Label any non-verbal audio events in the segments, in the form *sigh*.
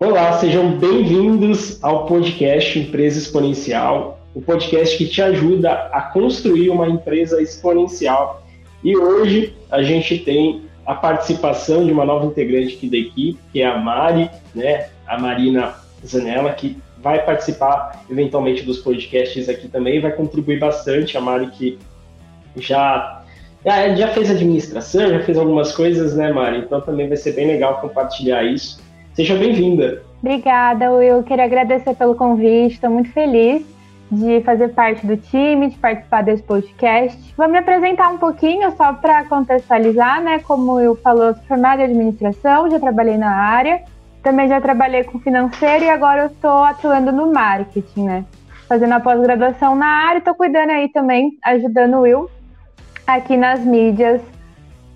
Olá, sejam bem-vindos ao podcast Empresa Exponencial, o podcast que te ajuda a construir uma empresa exponencial. E hoje a gente tem a participação de uma nova integrante aqui da equipe, que é a Mari, né? A Marina Zanella, que vai participar eventualmente dos podcasts aqui também, vai contribuir bastante. A Mari que já já, fez administração, já fez algumas coisas, né, Mari? Então também vai ser bem legal compartilhar isso. Seja bem-vinda. Obrigada, Will. Queria agradecer pelo convite. Estou muito feliz de fazer parte do time, de participar desse podcast. Vou me apresentar um pouquinho só para contextualizar, né? Como Will falou, sou formada em administração, já trabalhei na área, também já trabalhei com financeiro e agora eu estou atuando no marketing, né? Fazendo a pós-graduação na área e estou cuidando aí também, ajudando o Will aqui nas mídias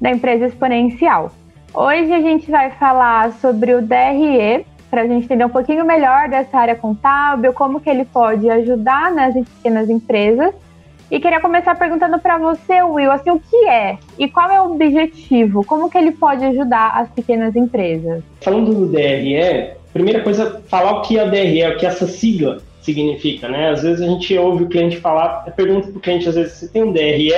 da empresa exponencial. Hoje a gente vai falar sobre o DRE, para a gente entender um pouquinho melhor dessa área contábil, como que ele pode ajudar nas pequenas empresas. E queria começar perguntando para você, Will, assim, o que é e qual é o objetivo? Como que ele pode ajudar as pequenas empresas? Falando do DRE, primeira coisa, falar o que é o DRE, o que essa sigla significa, né? Às vezes a gente ouve o cliente falar, pergunta para o cliente, às vezes, você tem um DRE?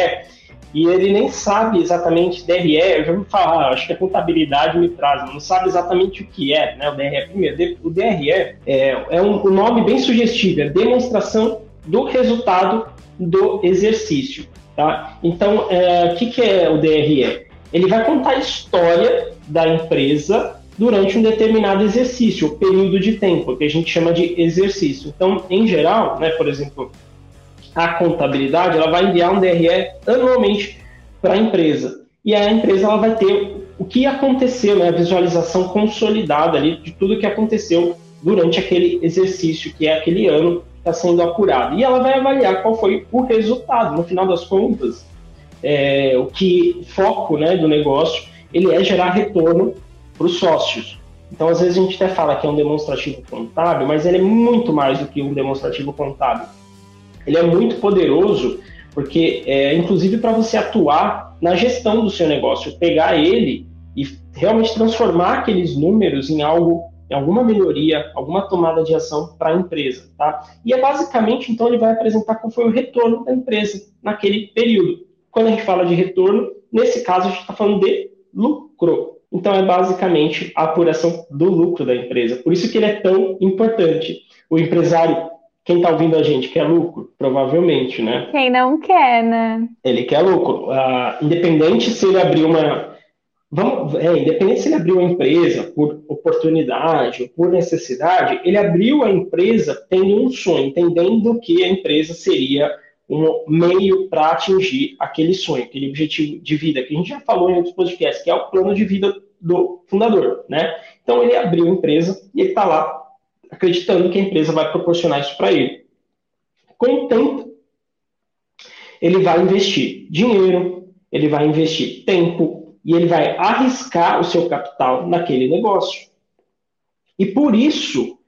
E ele nem sabe exatamente DRE, eu já vou falar, acho que a contabilidade me traz, não sabe exatamente o que é, né, o DRE. Primeiro, o DRE é, é um, um nome bem sugestivo, é demonstração do resultado do exercício, tá? Então, é, o que, que é o DRE? Ele vai contar a história da empresa durante um determinado exercício, período de tempo, que a gente chama de exercício. Então, em geral, né, por exemplo, a contabilidade ela vai enviar um DRE anualmente para a empresa. E a empresa ela vai ter o que aconteceu, né, a visualização consolidada ali de tudo que aconteceu durante aquele exercício, que é aquele ano que está sendo apurado. E ela vai avaliar qual foi o resultado. No final das contas, é, o que foco né, do negócio ele é gerar retorno para os sócios. Então, às vezes, a gente até fala que é um demonstrativo contábil, mas ele é muito mais do que um demonstrativo contábil ele é muito poderoso, porque é inclusive para você atuar na gestão do seu negócio, pegar ele e realmente transformar aqueles números em algo, em alguma melhoria, alguma tomada de ação para a empresa, tá? E é basicamente, então, ele vai apresentar qual foi o retorno da empresa naquele período. Quando a gente fala de retorno, nesse caso a gente está falando de lucro. Então é basicamente a apuração do lucro da empresa. Por isso que ele é tão importante. O empresário quem está ouvindo a gente quer lucro? Provavelmente, né? Quem não quer, né? Ele quer lucro. Uh, independente se ele abrir uma. Vamos, é, independente se ele abriu uma empresa por oportunidade ou por necessidade, ele abriu a empresa tendo um sonho, entendendo que a empresa seria um meio para atingir aquele sonho, aquele objetivo de vida, que a gente já falou em outros podcasts, que é o plano de vida do fundador, né? Então ele abriu a empresa e ele está lá acreditando que a empresa vai proporcionar isso para ele. Com o tempo, ele vai investir dinheiro, ele vai investir tempo e ele vai arriscar o seu capital naquele negócio. E por isso,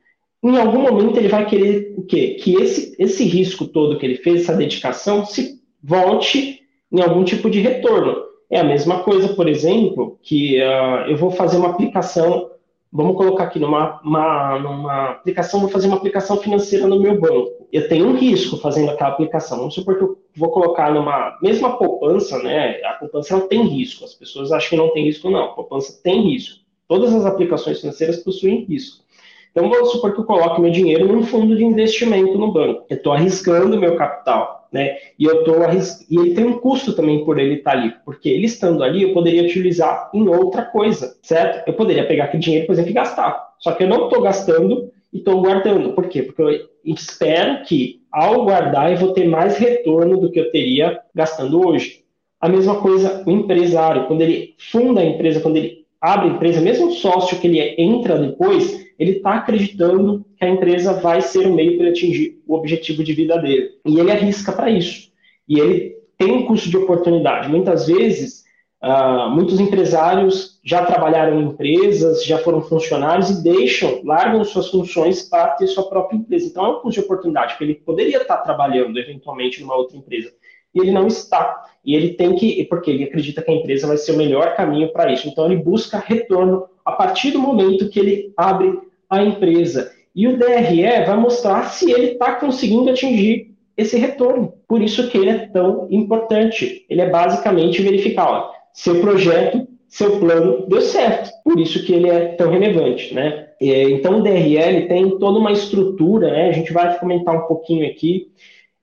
em algum momento ele vai querer o quê? Que esse, esse risco todo que ele fez, essa dedicação, se volte em algum tipo de retorno. É a mesma coisa, por exemplo, que uh, eu vou fazer uma aplicação vamos colocar aqui numa uma, numa aplicação, vou fazer uma aplicação financeira no meu banco. Eu tenho um risco fazendo aquela aplicação. Vamos supor que eu vou colocar numa mesma poupança, né? A poupança não tem risco. As pessoas acham que não tem risco, não. A poupança tem risco. Todas as aplicações financeiras possuem risco. Então, vamos supor que eu coloque meu dinheiro num fundo de investimento no banco. Eu estou arriscando meu capital, né? E eu tô arris... e ele tem um custo também por ele estar tá ali, porque ele estando ali, eu poderia utilizar em outra coisa, certo? Eu poderia pegar aquele dinheiro, por exemplo, e gastar. Só que eu não estou gastando e estou guardando. Por quê? Porque eu espero que ao guardar eu vou ter mais retorno do que eu teria gastando hoje. A mesma coisa o empresário, quando ele funda a empresa, quando ele abre a empresa, mesmo o sócio que ele entra depois, ele está acreditando que a empresa vai ser o meio para atingir o objetivo de vida dele. E ele arrisca para isso. E ele tem um custo de oportunidade. Muitas vezes, uh, muitos empresários já trabalharam em empresas, já foram funcionários e deixam, largam suas funções para ter sua própria empresa. Então, é um custo de oportunidade, porque ele poderia estar trabalhando eventualmente numa outra empresa. E ele não está. E ele tem que, porque ele acredita que a empresa vai ser o melhor caminho para isso. Então, ele busca retorno a partir do momento que ele abre a empresa. E o DRE vai mostrar se ele está conseguindo atingir esse retorno. Por isso que ele é tão importante. Ele é basicamente verificar, ó, seu projeto, seu plano deu certo. Por isso que ele é tão relevante, né? Então o DRL tem toda uma estrutura, né? A gente vai comentar um pouquinho aqui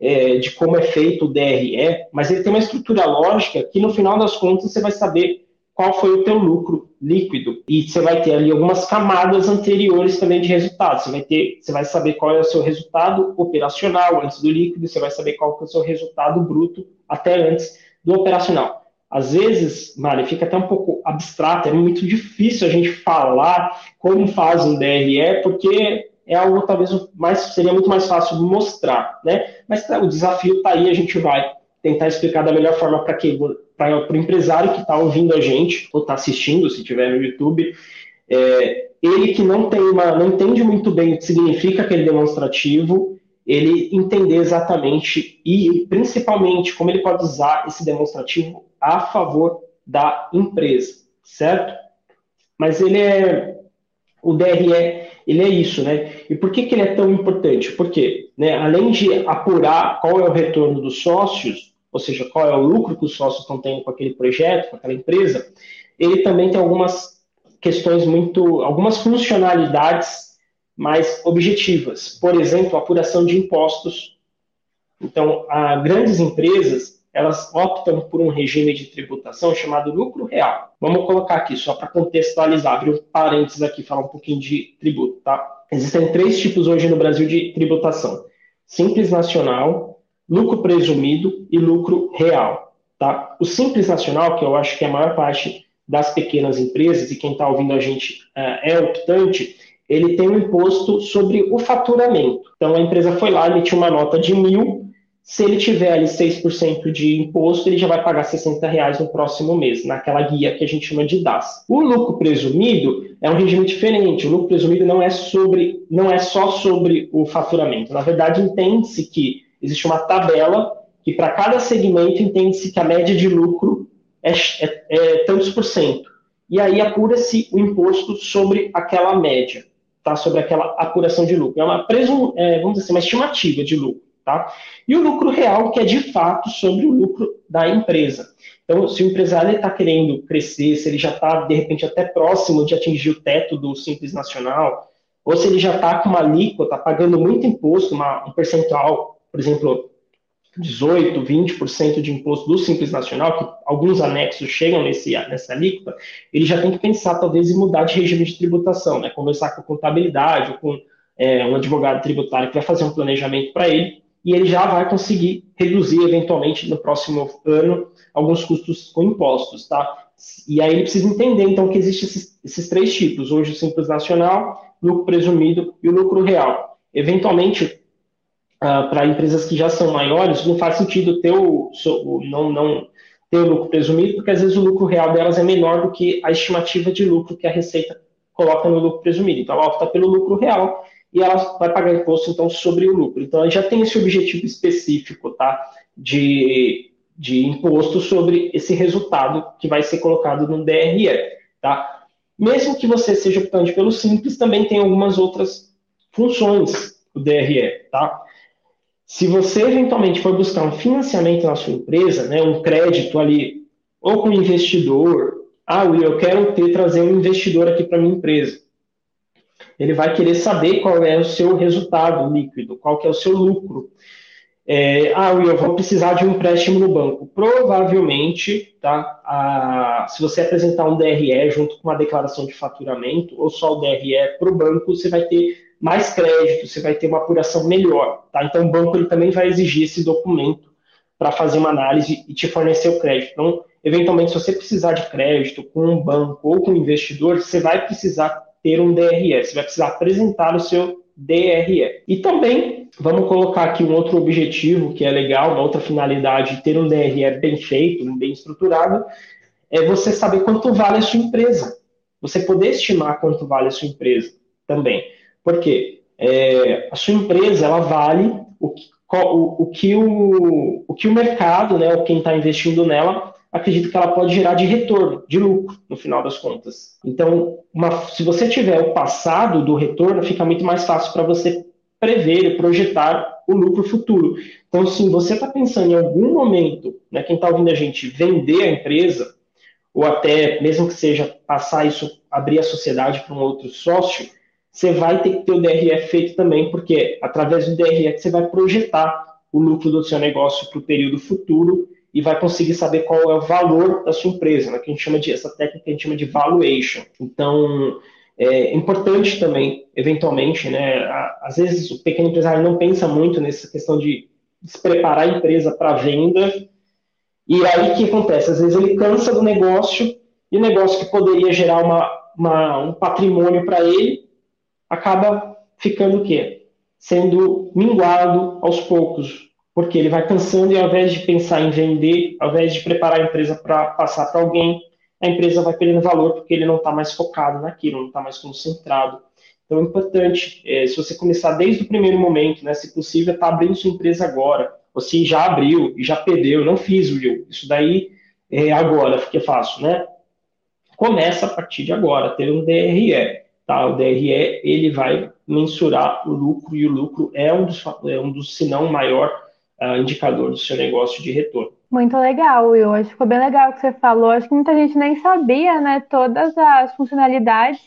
é, de como é feito o DRE, mas ele tem uma estrutura lógica que no final das contas você vai saber qual foi o teu lucro líquido e você vai ter ali algumas camadas anteriores também de resultados. Você vai ter, você vai saber qual é o seu resultado operacional antes do líquido, você vai saber qual é o seu resultado bruto até antes do operacional. Às vezes, Mari, fica até um pouco abstrato, é muito difícil a gente falar como faz um DRE, porque é algo talvez mais seria muito mais fácil mostrar, né? Mas tá, o desafio está aí, a gente vai tentar explicar da melhor forma para quem para o empresário que está ouvindo a gente ou está assistindo, se tiver no YouTube, é, ele que não tem uma, não entende muito bem o que significa aquele demonstrativo, ele entender exatamente e principalmente como ele pode usar esse demonstrativo a favor da empresa, certo? Mas ele é o DRE ele é isso, né? E por que, que ele é tão importante? Porque, né, além de apurar qual é o retorno dos sócios, ou seja, qual é o lucro que os sócios estão tendo com aquele projeto, com aquela empresa, ele também tem algumas questões muito, algumas funcionalidades mais objetivas. Por exemplo, apuração de impostos. Então, grandes empresas, elas optam por um regime de tributação chamado lucro real. Vamos colocar aqui, só para contextualizar, abrir um parênteses aqui, falar um pouquinho de tributo, tá? Existem três tipos hoje no Brasil de tributação: simples nacional, lucro presumido e lucro real, tá? O simples nacional, que eu acho que é a maior parte das pequenas empresas, e quem está ouvindo a gente é, é optante, ele tem um imposto sobre o faturamento. Então a empresa foi lá, emitiu uma nota de mil se ele tiver ali 6% de imposto, ele já vai pagar 60 reais no próximo mês, naquela guia que a gente chama de DAS. O lucro presumido é um regime diferente. O lucro presumido não é sobre, não é só sobre o faturamento. Na verdade, entende-se que existe uma tabela que para cada segmento entende-se que a média de lucro é, é, é tantos por cento. E aí apura-se o imposto sobre aquela média, tá? Sobre aquela apuração de lucro. É uma presum, é, vamos dizer assim, uma estimativa de lucro. Tá? E o lucro real, que é de fato sobre o lucro da empresa. Então, se o empresário está querendo crescer, se ele já está, de repente, até próximo de atingir o teto do Simples Nacional, ou se ele já está com uma alíquota, pagando muito imposto, uma, um percentual, por exemplo, 18%, 20% de imposto do Simples Nacional, que alguns anexos chegam nesse, nessa alíquota, ele já tem que pensar, talvez, em mudar de regime de tributação, né? conversar com a contabilidade ou com é, um advogado tributário que vai fazer um planejamento para ele, e ele já vai conseguir reduzir eventualmente no próximo ano alguns custos com impostos, tá? E aí ele precisa entender então que existem esses, esses três tipos, hoje o simples nacional, lucro presumido e o lucro real. Eventualmente, uh, para empresas que já são maiores, não faz sentido ter o, não, não ter o lucro presumido, porque às vezes o lucro real delas é menor do que a estimativa de lucro que a Receita coloca no lucro presumido. Então ela opta pelo lucro real e ela vai pagar imposto então sobre o lucro. Então ela já tem esse objetivo específico, tá? De, de imposto sobre esse resultado que vai ser colocado no DRE, tá? Mesmo que você seja optante pelo simples, também tem algumas outras funções o DRE, tá? Se você eventualmente for buscar um financiamento na sua empresa, né, um crédito ali, ou com um investidor, ah, Will, eu quero ter, trazer um investidor aqui para minha empresa ele vai querer saber qual é o seu resultado líquido, qual que é o seu lucro. É, ah, eu vou precisar de um empréstimo no banco. Provavelmente, tá, a, se você apresentar um DRE junto com uma declaração de faturamento, ou só o DRE para o banco, você vai ter mais crédito, você vai ter uma apuração melhor. Tá? Então, o banco ele também vai exigir esse documento para fazer uma análise e te fornecer o crédito. Então, eventualmente, se você precisar de crédito com um banco ou com um investidor, você vai precisar ter um DRE, você vai precisar apresentar o seu DRE. E também, vamos colocar aqui um outro objetivo que é legal, uma outra finalidade de ter um DRE bem feito, bem estruturado, é você saber quanto vale a sua empresa. Você poder estimar quanto vale a sua empresa também. Por quê? É, a sua empresa, ela vale o que o, o, que o, o que o mercado, né, quem está investindo nela, acredito que ela pode gerar de retorno, de lucro, no final das contas. Então, uma, se você tiver o passado do retorno, fica muito mais fácil para você prever e projetar o lucro futuro. Então, se você está pensando em algum momento, né, quem está ouvindo a gente, vender a empresa, ou até mesmo que seja passar isso, abrir a sociedade para um outro sócio, você vai ter que ter o DRE feito também, porque através do DRE você vai projetar o lucro do seu negócio para o período futuro e vai conseguir saber qual é o valor da sua empresa, né, que a gente chama de essa técnica a gente chama de valuation. Então é importante também, eventualmente, né, às vezes o pequeno empresário não pensa muito nessa questão de se preparar a empresa para venda e aí o que acontece? Às vezes ele cansa do negócio e o negócio que poderia gerar uma, uma um patrimônio para ele acaba ficando o quê? Sendo minguado aos poucos, porque ele vai cansando e ao invés de pensar em vender, ao invés de preparar a empresa para passar para alguém, a empresa vai perdendo valor porque ele não está mais focado naquilo, não está mais concentrado. Então é importante, é, se você começar desde o primeiro momento, né, se possível, está abrindo sua empresa agora, ou se já abriu e já perdeu, não fiz o will, isso daí é agora, fica fácil, né? Começa a partir de agora, ter um DRE. Tá? O DRE ele vai mensurar o lucro e o lucro é um dos, é um dos se não maior uh, indicador do seu negócio de retorno. Muito legal, Will. Acho que ficou bem legal o que você falou. Acho que muita gente nem sabia, né, todas as funcionalidades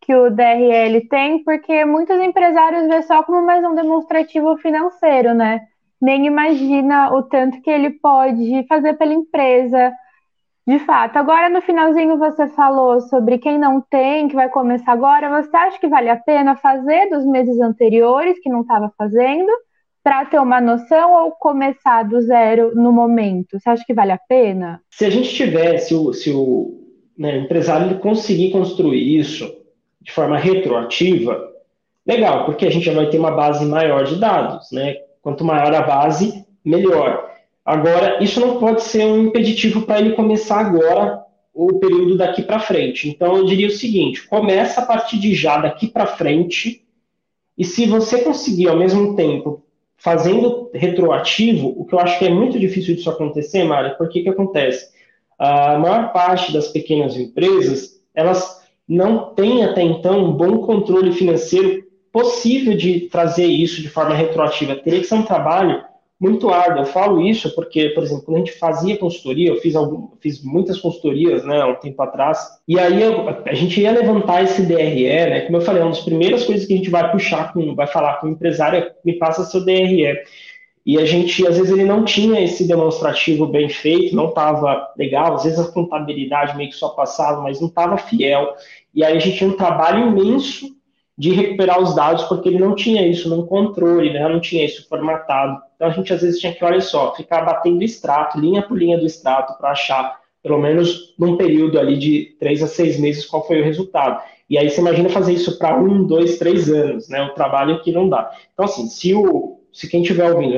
que o DRL tem, porque muitos empresários vê só como mais um demonstrativo financeiro, né? Nem imagina o tanto que ele pode fazer pela empresa. De fato. Agora, no finalzinho, você falou sobre quem não tem, que vai começar agora. Você acha que vale a pena fazer dos meses anteriores, que não estava fazendo? Para ter uma noção ou começar do zero no momento? Você acha que vale a pena? Se a gente tiver, se o, se o né, empresário conseguir construir isso de forma retroativa, legal, porque a gente já vai ter uma base maior de dados, né? Quanto maior a base, melhor. Agora, isso não pode ser um impeditivo para ele começar agora o período daqui para frente. Então, eu diria o seguinte: começa a partir de já daqui para frente, e se você conseguir ao mesmo tempo fazendo retroativo, o que eu acho que é muito difícil disso acontecer, Mara, porque que acontece? A maior parte das pequenas empresas, elas não têm até então um bom controle financeiro possível de trazer isso de forma retroativa. Teria que ser um trabalho muito árduo. Eu falo isso porque, por exemplo, quando a gente fazia consultoria, eu fiz, algum, fiz muitas consultorias, né, um tempo atrás, e aí eu, a gente ia levantar esse DRE, né, como eu falei, é uma das primeiras coisas que a gente vai puxar, com, vai falar com o empresário é, me passa seu DRE. E a gente, às vezes, ele não tinha esse demonstrativo bem feito, não estava legal, às vezes a contabilidade meio que só passava, mas não estava fiel. E aí a gente tinha um trabalho imenso de recuperar os dados, porque ele não tinha isso no controle, né? não tinha isso formatado. Então a gente às vezes tinha que, olha só, ficar batendo extrato, linha por linha do extrato, para achar, pelo menos num período ali de três a seis meses, qual foi o resultado. E aí você imagina fazer isso para um, dois, três anos, né? O trabalho que não dá. Então, assim, se o. Se quem estiver ouvindo,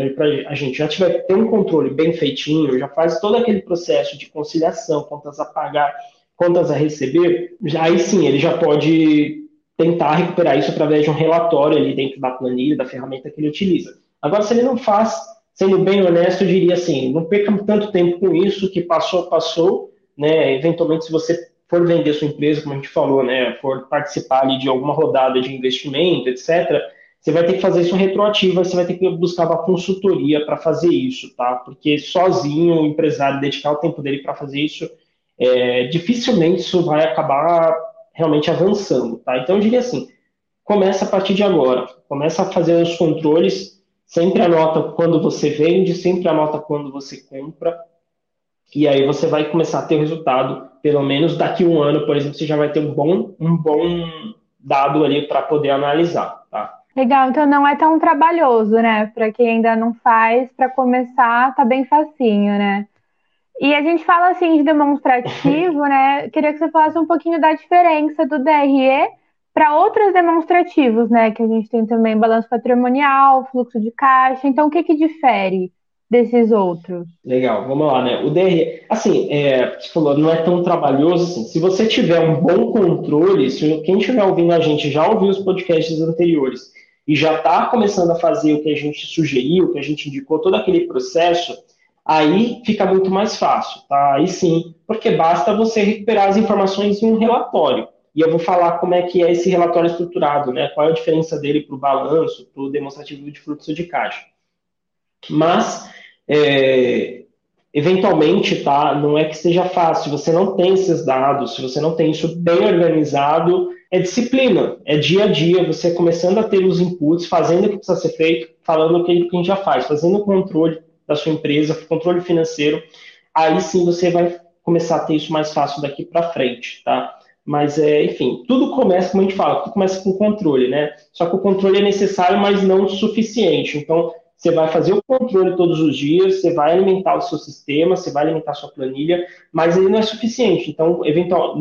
a gente já tiver ter um controle bem feitinho, já faz todo aquele processo de conciliação, contas a pagar, contas a receber, aí sim ele já pode tentar recuperar isso através de um relatório ali dentro da planilha, da ferramenta que ele utiliza. Agora, se ele não faz, sendo bem honesto, eu diria assim, não perca tanto tempo com isso, que passou, passou, né? Eventualmente, se você for vender sua empresa, como a gente falou, né, for participar ali de alguma rodada de investimento, etc., você vai ter que fazer isso retroativo, você vai ter que buscar uma consultoria para fazer isso, tá? Porque sozinho o empresário dedicar o tempo dele para fazer isso, é, dificilmente isso vai acabar realmente avançando, tá? Então eu diria assim, começa a partir de agora, começa a fazer os controles, sempre anota quando você vende, sempre anota quando você compra, e aí você vai começar a ter o resultado, pelo menos daqui a um ano, por exemplo, você já vai ter um bom, um bom dado ali para poder analisar, tá? Legal, então não é tão trabalhoso, né? Para quem ainda não faz, para começar, tá bem facinho, né? E a gente fala assim de demonstrativo, *laughs* né? Queria que você falasse um pouquinho da diferença do DRE para outros demonstrativos, né? Que a gente tem também balanço patrimonial, fluxo de caixa. Então, o que, que difere desses outros? Legal, vamos lá, né? O DRE, assim, é, você falou, não é tão trabalhoso assim. Se você tiver um bom controle, se quem estiver ouvindo a gente já ouviu os podcasts anteriores e já está começando a fazer o que a gente sugeriu, o que a gente indicou, todo aquele processo aí fica muito mais fácil, tá? Aí sim, porque basta você recuperar as informações em um relatório. E eu vou falar como é que é esse relatório estruturado, né? Qual é a diferença dele para o balanço, para o demonstrativo de fluxo de caixa. Mas, é, eventualmente, tá? Não é que seja fácil. Se você não tem esses dados, se você não tem isso bem organizado, é disciplina, é dia a dia, você começando a ter os inputs, fazendo o que precisa ser feito, falando o que a gente já faz, fazendo o controle da sua empresa, controle financeiro, aí sim você vai começar a ter isso mais fácil daqui para frente, tá? Mas, é, enfim, tudo começa, como a gente fala, tudo começa com controle, né? Só que o controle é necessário, mas não suficiente. Então, você vai fazer o controle todos os dias, você vai alimentar o seu sistema, você vai alimentar a sua planilha, mas ele não é suficiente. Então, eventual,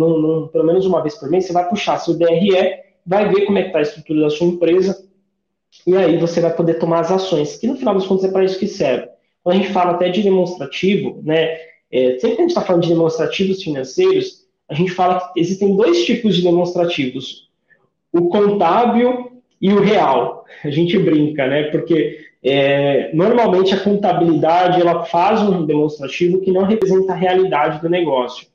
pelo menos uma vez por mês, você vai puxar seu DRE, vai ver como é que está a estrutura da sua empresa, e aí você vai poder tomar as ações, que no final das contas é para isso que serve. Quando a gente fala até de demonstrativo, né, é, sempre que a gente está falando de demonstrativos financeiros, a gente fala que existem dois tipos de demonstrativos: o contábil e o real. A gente brinca, né? Porque é, normalmente a contabilidade ela faz um demonstrativo que não representa a realidade do negócio.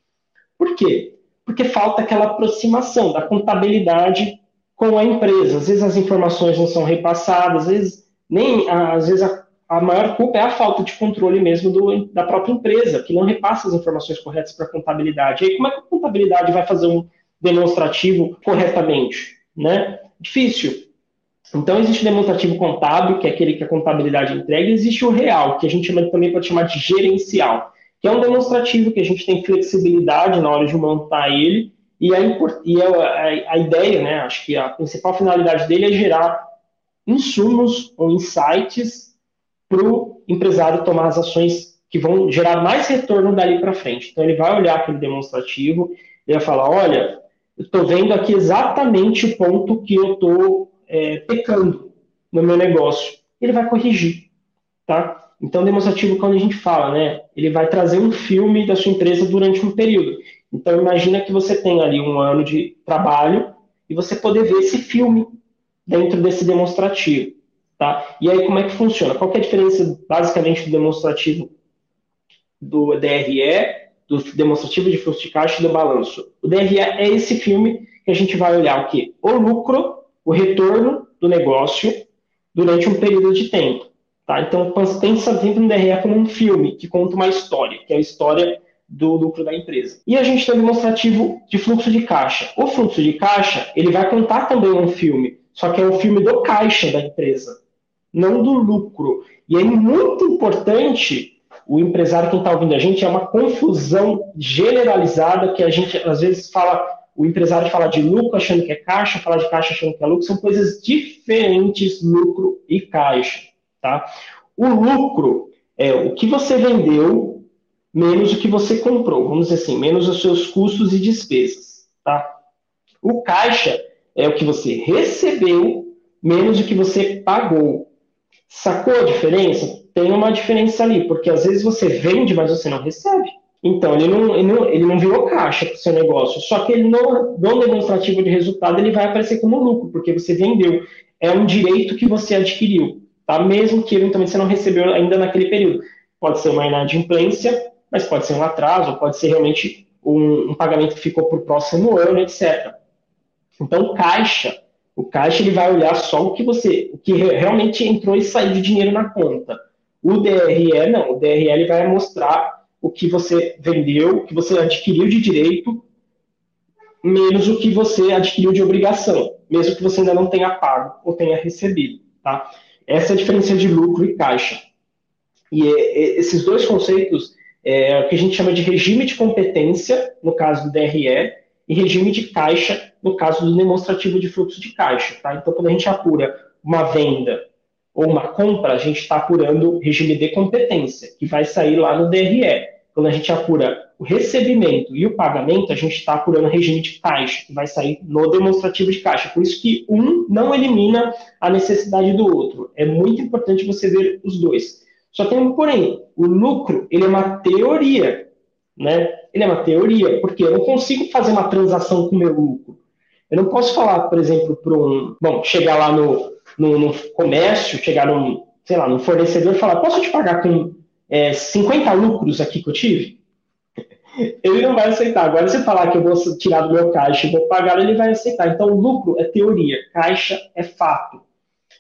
Por quê? Porque falta aquela aproximação da contabilidade com a empresa. Às vezes as informações não são repassadas, às vezes nem às vezes a a maior culpa é a falta de controle mesmo do, da própria empresa, que não repassa as informações corretas para a contabilidade. E aí, como é que a contabilidade vai fazer um demonstrativo corretamente? Né? Difícil. Então, existe o demonstrativo contábil, que é aquele que a contabilidade entrega, e existe o real, que a gente também pode chamar de gerencial, que é um demonstrativo que a gente tem flexibilidade na hora de montar ele, e a, e a, a ideia, né, acho que a principal finalidade dele é gerar insumos ou insights para o empresário tomar as ações que vão gerar mais retorno dali para frente. Então, ele vai olhar aquele demonstrativo e vai falar: olha, eu estou vendo aqui exatamente o ponto que eu estou é, pecando no meu negócio. Ele vai corrigir, tá? Então, demonstrativo, quando a gente fala, né, ele vai trazer um filme da sua empresa durante um período. Então, imagina que você tem ali um ano de trabalho e você poder ver esse filme dentro desse demonstrativo. Tá? E aí, como é que funciona? Qual é a diferença, basicamente, do demonstrativo do DRE, do demonstrativo de fluxo de caixa e do balanço? O DRE é esse filme que a gente vai olhar o quê? O lucro, o retorno do negócio durante um período de tempo. Tá? Então, pensa sempre no DRE como um filme que conta uma história, que é a história do lucro da empresa. E a gente tem o demonstrativo de fluxo de caixa. O fluxo de caixa, ele vai contar também um filme, só que é um filme do caixa da empresa não do lucro. E é muito importante o empresário que está ouvindo a gente é uma confusão generalizada que a gente às vezes fala, o empresário fala de lucro achando que é caixa, fala de caixa achando que é lucro, são coisas diferentes, lucro e caixa, tá? O lucro é o que você vendeu menos o que você comprou, vamos dizer assim, menos os seus custos e despesas, tá? O caixa é o que você recebeu menos o que você pagou. Sacou a diferença? Tem uma diferença ali, porque às vezes você vende, mas você não recebe. Então, ele não, ele não, ele não virou caixa para o seu negócio. Só que ele no, no demonstrativo de resultado ele vai aparecer como lucro, porque você vendeu. É um direito que você adquiriu, tá? Mesmo que eventualmente você não recebeu ainda naquele período. Pode ser uma inadimplência, mas pode ser um atraso, pode ser realmente um, um pagamento que ficou para o próximo ano, etc. Então, caixa o caixa ele vai olhar só o que você, o que realmente entrou e saiu de dinheiro na conta. O DRE não, o DRE ele vai mostrar o que você vendeu, o que você adquiriu de direito, menos o que você adquiriu de obrigação, mesmo que você ainda não tenha pago ou tenha recebido, tá? Essa é a diferença de lucro e caixa. E esses dois conceitos é o que a gente chama de regime de competência, no caso do DRE, e regime de caixa, no caso do demonstrativo de fluxo de caixa. Tá? Então, quando a gente apura uma venda ou uma compra, a gente está apurando regime de competência, que vai sair lá no DRE. Quando a gente apura o recebimento e o pagamento, a gente está apurando regime de caixa, que vai sair no demonstrativo de caixa. Por isso que um não elimina a necessidade do outro. É muito importante você ver os dois. Só tem um porém, o lucro ele é uma teoria né? Ele é uma teoria, porque eu não consigo fazer uma transação com o meu lucro. Eu não posso falar, por exemplo, para um. Bom, chegar lá no, no, no, comércio, chegar num, sei lá, num fornecedor e falar: posso te pagar com é, 50 lucros aqui que eu tive? *laughs* Ele não vai aceitar. Agora, se falar que eu vou tirar do meu caixa e vou pagar, ele vai aceitar. Então, lucro é teoria, caixa é fato.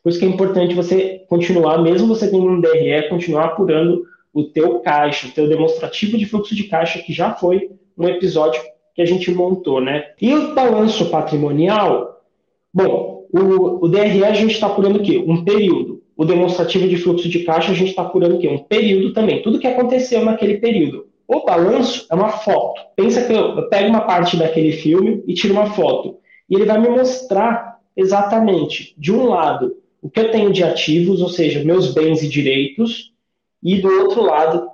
Por isso que é importante você continuar, mesmo você tendo um DRE, continuar apurando o teu caixa, o teu demonstrativo de fluxo de caixa, que já foi um episódio que a gente montou, né? E o balanço patrimonial, bom, o, o DRE a gente está apurando o quê? Um período. O demonstrativo de fluxo de caixa a gente está apurando o quê? Um período também. Tudo que aconteceu naquele período. O balanço é uma foto. Pensa que eu, eu pego uma parte daquele filme e tiro uma foto. E ele vai me mostrar exatamente, de um lado, o que eu tenho de ativos, ou seja, meus bens e direitos, e do outro lado,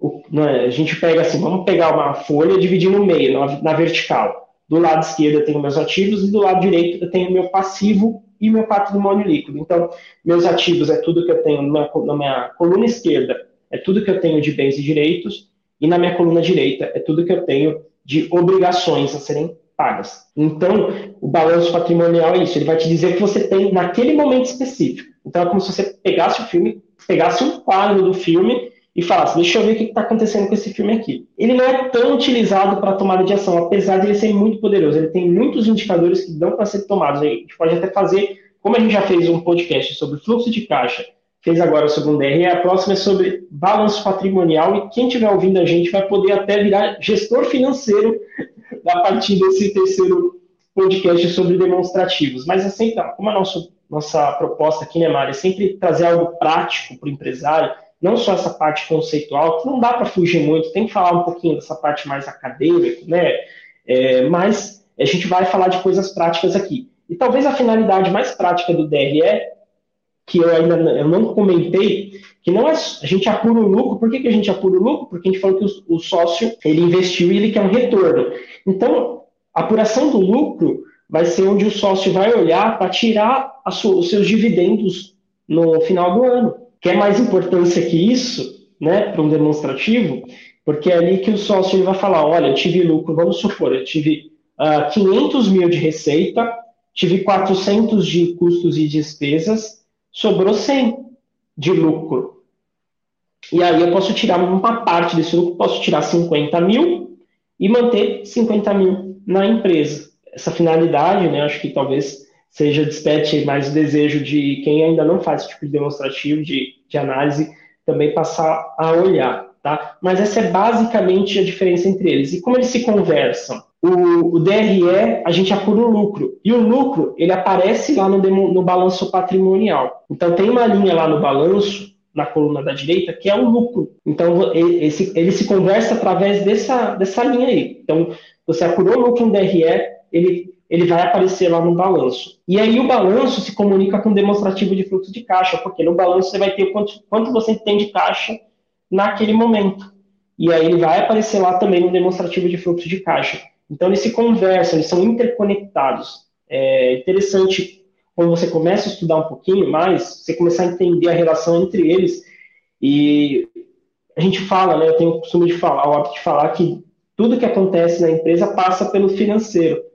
o, né, a gente pega assim, vamos pegar uma folha e dividir no meio, na, na, vertical. Do lado esquerdo eu tenho meus ativos e do lado direito eu tenho meu passivo e meu patrimônio líquido. Então, meus ativos é tudo que eu tenho na na minha coluna esquerda, é tudo que eu tenho de bens e direitos, e na minha coluna direita é tudo que eu tenho de obrigações a serem pagas. Então, o balanço patrimonial é isso, ele vai te dizer que você tem naquele momento específico. Então, é como se você pegasse o filme, pegasse um quadro do filme e falasse, deixa eu ver o que está acontecendo com esse filme aqui. Ele não é tão utilizado para tomada de ação, apesar de ele ser muito poderoso. Ele tem muitos indicadores que dão para ser tomados. A gente pode até fazer, como a gente já fez um podcast sobre fluxo de caixa, fez agora sobre um DRE, a próxima é sobre balanço patrimonial, e quem estiver ouvindo a gente vai poder até virar gestor financeiro *laughs* a partir desse terceiro podcast sobre demonstrativos. Mas é sempre, como a nossa, nossa proposta aqui, né, Mari, é sempre trazer algo prático para o empresário, não só essa parte conceitual, que não dá para fugir muito, tem que falar um pouquinho dessa parte mais acadêmica, né? É, mas a gente vai falar de coisas práticas aqui. E talvez a finalidade mais prática do DRE, que eu ainda eu não comentei, que não é a gente apura o lucro. Por que, que a gente apura o lucro? Porque a gente falou que o, o sócio ele investiu e ele quer um retorno. Então, a apuração do lucro vai ser onde o sócio vai olhar para tirar sua, os seus dividendos no final do ano. Quer mais importância que isso, né, para um demonstrativo? Porque é ali que o sócio vai falar, olha, eu tive lucro, vamos supor, eu tive uh, ah, 500 mil de receita, tive 400 de custos e despesas, sobrou 100 de lucro. E aí eu posso tirar uma parte desse lucro, posso tirar 50 mil e manter 50 mil na empresa. Essa finalidade, né, acho que talvez seja desperte mais o desejo de quem ainda não faz esse tipo de demonstrativo, de, de análise, também passar a olhar. Tá? Mas essa é basicamente a diferença entre eles. E como eles se conversam? O, o DRE, a gente apura o lucro. E o lucro, ele aparece lá no, demo, no balanço patrimonial. Então, tem uma linha lá no balanço na coluna da direita, que é o lucro. Então, esse, ele se conversa através dessa, dessa linha aí. Então, você apurou o lucro no DRE, ele, ele vai aparecer lá no balanço. E aí o balanço se comunica com o demonstrativo de fluxo de caixa, porque no balanço você vai ter quanto, quanto você tem de caixa naquele momento. E aí ele vai aparecer lá também no demonstrativo de fluxo de caixa. Então, eles se conversam, eles são interconectados. É interessante quando você começa a estudar um pouquinho mais, você começar a entender a relação entre eles. E a gente fala, né? Eu tenho o costume de falar, o hábito de falar que tudo que acontece na empresa passa pelo financeiro,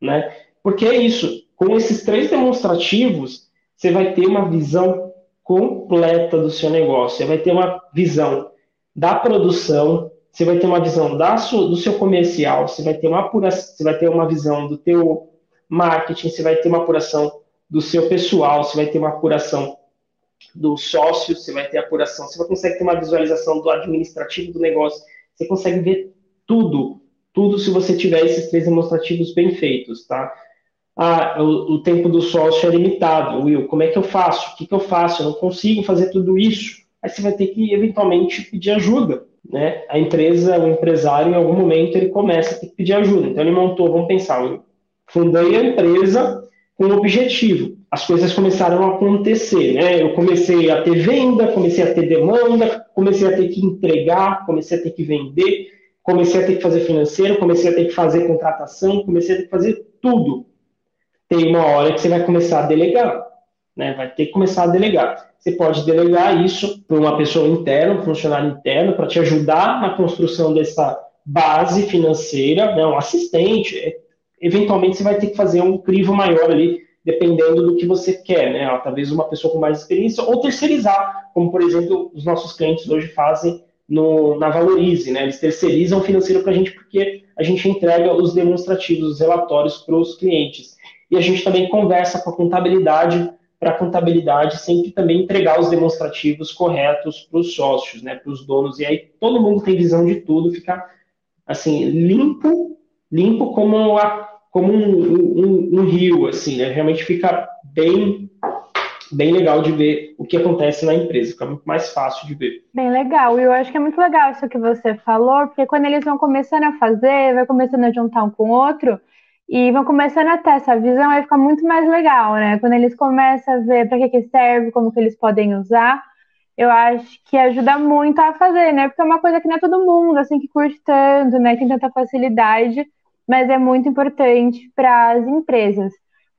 né? Porque é isso. Com esses três demonstrativos, você vai ter uma visão completa do seu negócio. Você vai ter uma visão da produção, você vai ter uma visão da sua, do seu comercial, você vai ter uma apuração, você vai ter uma visão do teu marketing, você vai ter uma apuração do seu pessoal, você vai ter uma apuração do sócio, você vai ter apuração, você vai conseguir ter uma visualização do administrativo do negócio, você consegue ver tudo, tudo se você tiver esses três demonstrativos bem feitos, tá? Ah, o, o tempo do sócio é limitado, Will, como é que eu faço? O que, que eu faço? Eu não consigo fazer tudo isso. Aí você vai ter que, eventualmente, pedir ajuda, né? A empresa, o empresário, em algum momento, ele começa a ter que pedir ajuda. Então, ele montou, vamos pensar, eu fundei a empresa, com um objetivo. As coisas começaram a acontecer, né? Eu comecei a ter venda, comecei a ter demanda, comecei a ter que entregar, comecei a ter que vender, comecei a ter que fazer financeiro, comecei a ter que fazer contratação, comecei a ter que fazer tudo. Tem uma hora que você vai começar a delegar, né? Vai ter que começar a delegar. Você pode delegar isso para uma pessoa interna, um funcionário interno, para te ajudar na construção dessa base financeira, né? um assistente, é eventualmente você vai ter que fazer um crivo maior ali dependendo do que você quer, né? Talvez uma pessoa com mais experiência, ou terceirizar, como por exemplo os nossos clientes hoje fazem no, na Valorize, né? Eles terceirizam o financeiro para a gente porque a gente entrega os demonstrativos, os relatórios para os clientes. E a gente também conversa com a contabilidade para a contabilidade sempre também entregar os demonstrativos corretos para os sócios, né, para os donos. E aí todo mundo tem visão de tudo, fica assim limpo, limpo como, a, como um, um, um rio, assim, né? Realmente fica bem bem legal de ver o que acontece na empresa, fica muito mais fácil de ver. Bem legal, e eu acho que é muito legal isso que você falou, porque quando eles vão começando a fazer, vai começando a juntar um com o outro, e vão começando a ter essa visão, aí fica muito mais legal, né? Quando eles começam a ver para que, que serve, como que eles podem usar, eu acho que ajuda muito a fazer, né? Porque é uma coisa que não é todo mundo, assim, que curte tanto, né? Tem tanta facilidade, mas é muito importante para as empresas.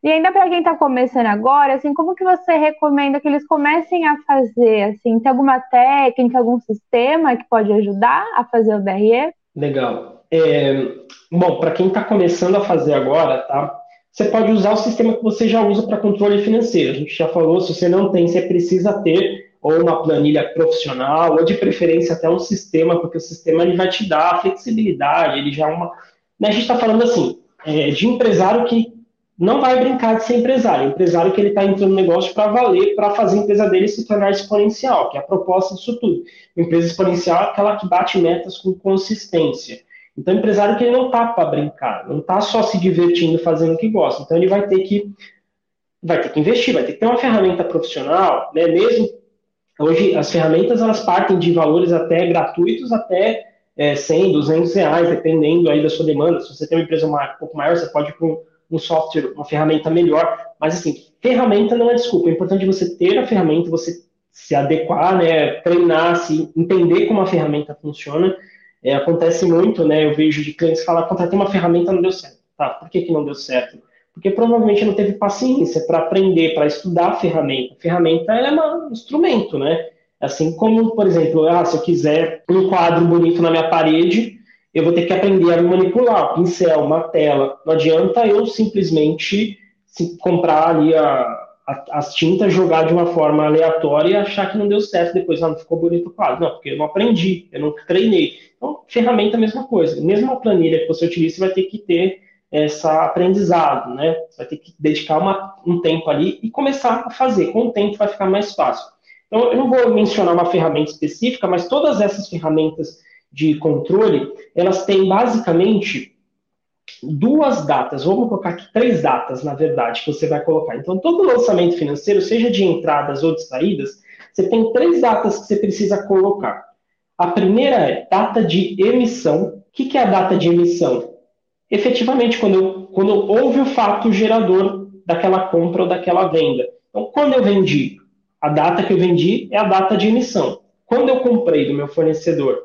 E ainda para quem está começando agora, assim, como que você recomenda que eles comecem a fazer? Assim, tem alguma técnica, algum sistema que pode ajudar a fazer o DRE? Legal. É, bom, para quem está começando a fazer agora, tá? Você pode usar o sistema que você já usa para controle financeiro. A gente já falou, se você não tem, você precisa ter ou uma planilha profissional, ou de preferência até um sistema, porque o sistema ele vai te dar flexibilidade, ele já é uma... Né, a gente está falando assim, é, de empresário que não vai brincar de ser empresário. Empresário que ele está entrando no negócio para valer, para fazer a empresa dele se tornar exponencial, que é a proposta disso tudo. Uma empresa exponencial é aquela que bate metas com consistência. Então, empresário que ele não está para brincar, não está só se divertindo fazendo o que gosta. Então, ele vai ter que vai ter que investir, vai ter que ter uma ferramenta profissional, né? Mesmo hoje as ferramentas elas partem de valores até gratuitos até é, 100, 200 reais, dependendo aí da sua demanda. Se você tem uma empresa um pouco maior, você pode ir para um software, uma ferramenta melhor. Mas, assim, ferramenta não é desculpa. É importante você ter a ferramenta, você se adequar, né, treinar, se entender como a ferramenta funciona. É, acontece muito, né, eu vejo de clientes falar, contratei uma ferramenta não deu certo. Tá, por que, que não deu certo? Porque provavelmente não teve paciência para aprender, para estudar a ferramenta. A ferramenta é um instrumento, né? Assim como, por exemplo, ah, se eu quiser um quadro bonito na minha parede, eu vou ter que aprender a manipular, pincel, uma tela. Não adianta eu simplesmente comprar ali a, a, as tintas, jogar de uma forma aleatória e achar que não deu certo depois, ah, não ficou bonito o quadro. Não, porque eu não aprendi, eu não treinei. Então, ferramenta é mesma coisa. Mesmo a planilha que você utiliza, você vai ter que ter essa aprendizado, né? Você vai ter que dedicar uma, um tempo ali e começar a fazer. Com o tempo vai ficar mais fácil. Então, eu não vou mencionar uma ferramenta específica, mas todas essas ferramentas de controle, elas têm basicamente duas datas, vamos colocar aqui três datas, na verdade, que você vai colocar. Então, todo lançamento financeiro, seja de entradas ou de saídas, você tem três datas que você precisa colocar. A primeira é data de emissão. O que é a data de emissão? Efetivamente, quando, quando houve o fato gerador daquela compra ou daquela venda. Então, quando eu vendi, a data que eu vendi é a data de emissão. Quando eu comprei do meu fornecedor,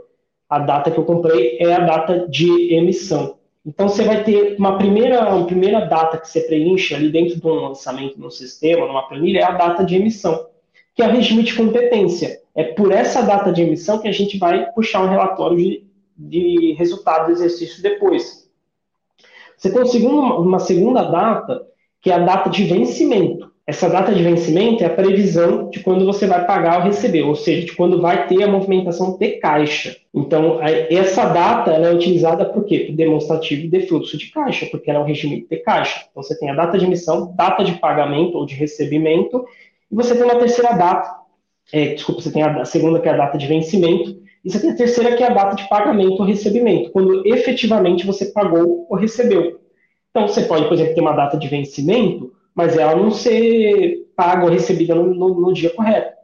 a data que eu comprei é a data de emissão. Então você vai ter uma primeira, uma primeira data que você preenche ali dentro de um lançamento no sistema, numa planilha, é a data de emissão, que é o regime de competência. É por essa data de emissão que a gente vai puxar um relatório de, de resultado do exercício depois. Você tem um segundo, uma segunda data, que é a data de vencimento. Essa data de vencimento é a previsão de quando você vai pagar ou receber, ou seja, de quando vai ter a movimentação de caixa. Então, essa data é utilizada por quê? Por demonstrativo de fluxo de caixa, porque ela é um regime de caixa. Então, você tem a data de emissão, data de pagamento ou de recebimento, e você tem uma terceira data, é, desculpa, você tem a segunda que é a data de vencimento, e você tem a terceira que é a data de pagamento ou recebimento, quando efetivamente você pagou ou recebeu. Então, você pode, por exemplo, ter uma data de vencimento, mas ela não ser paga ou recebida no, no, no, dia correto.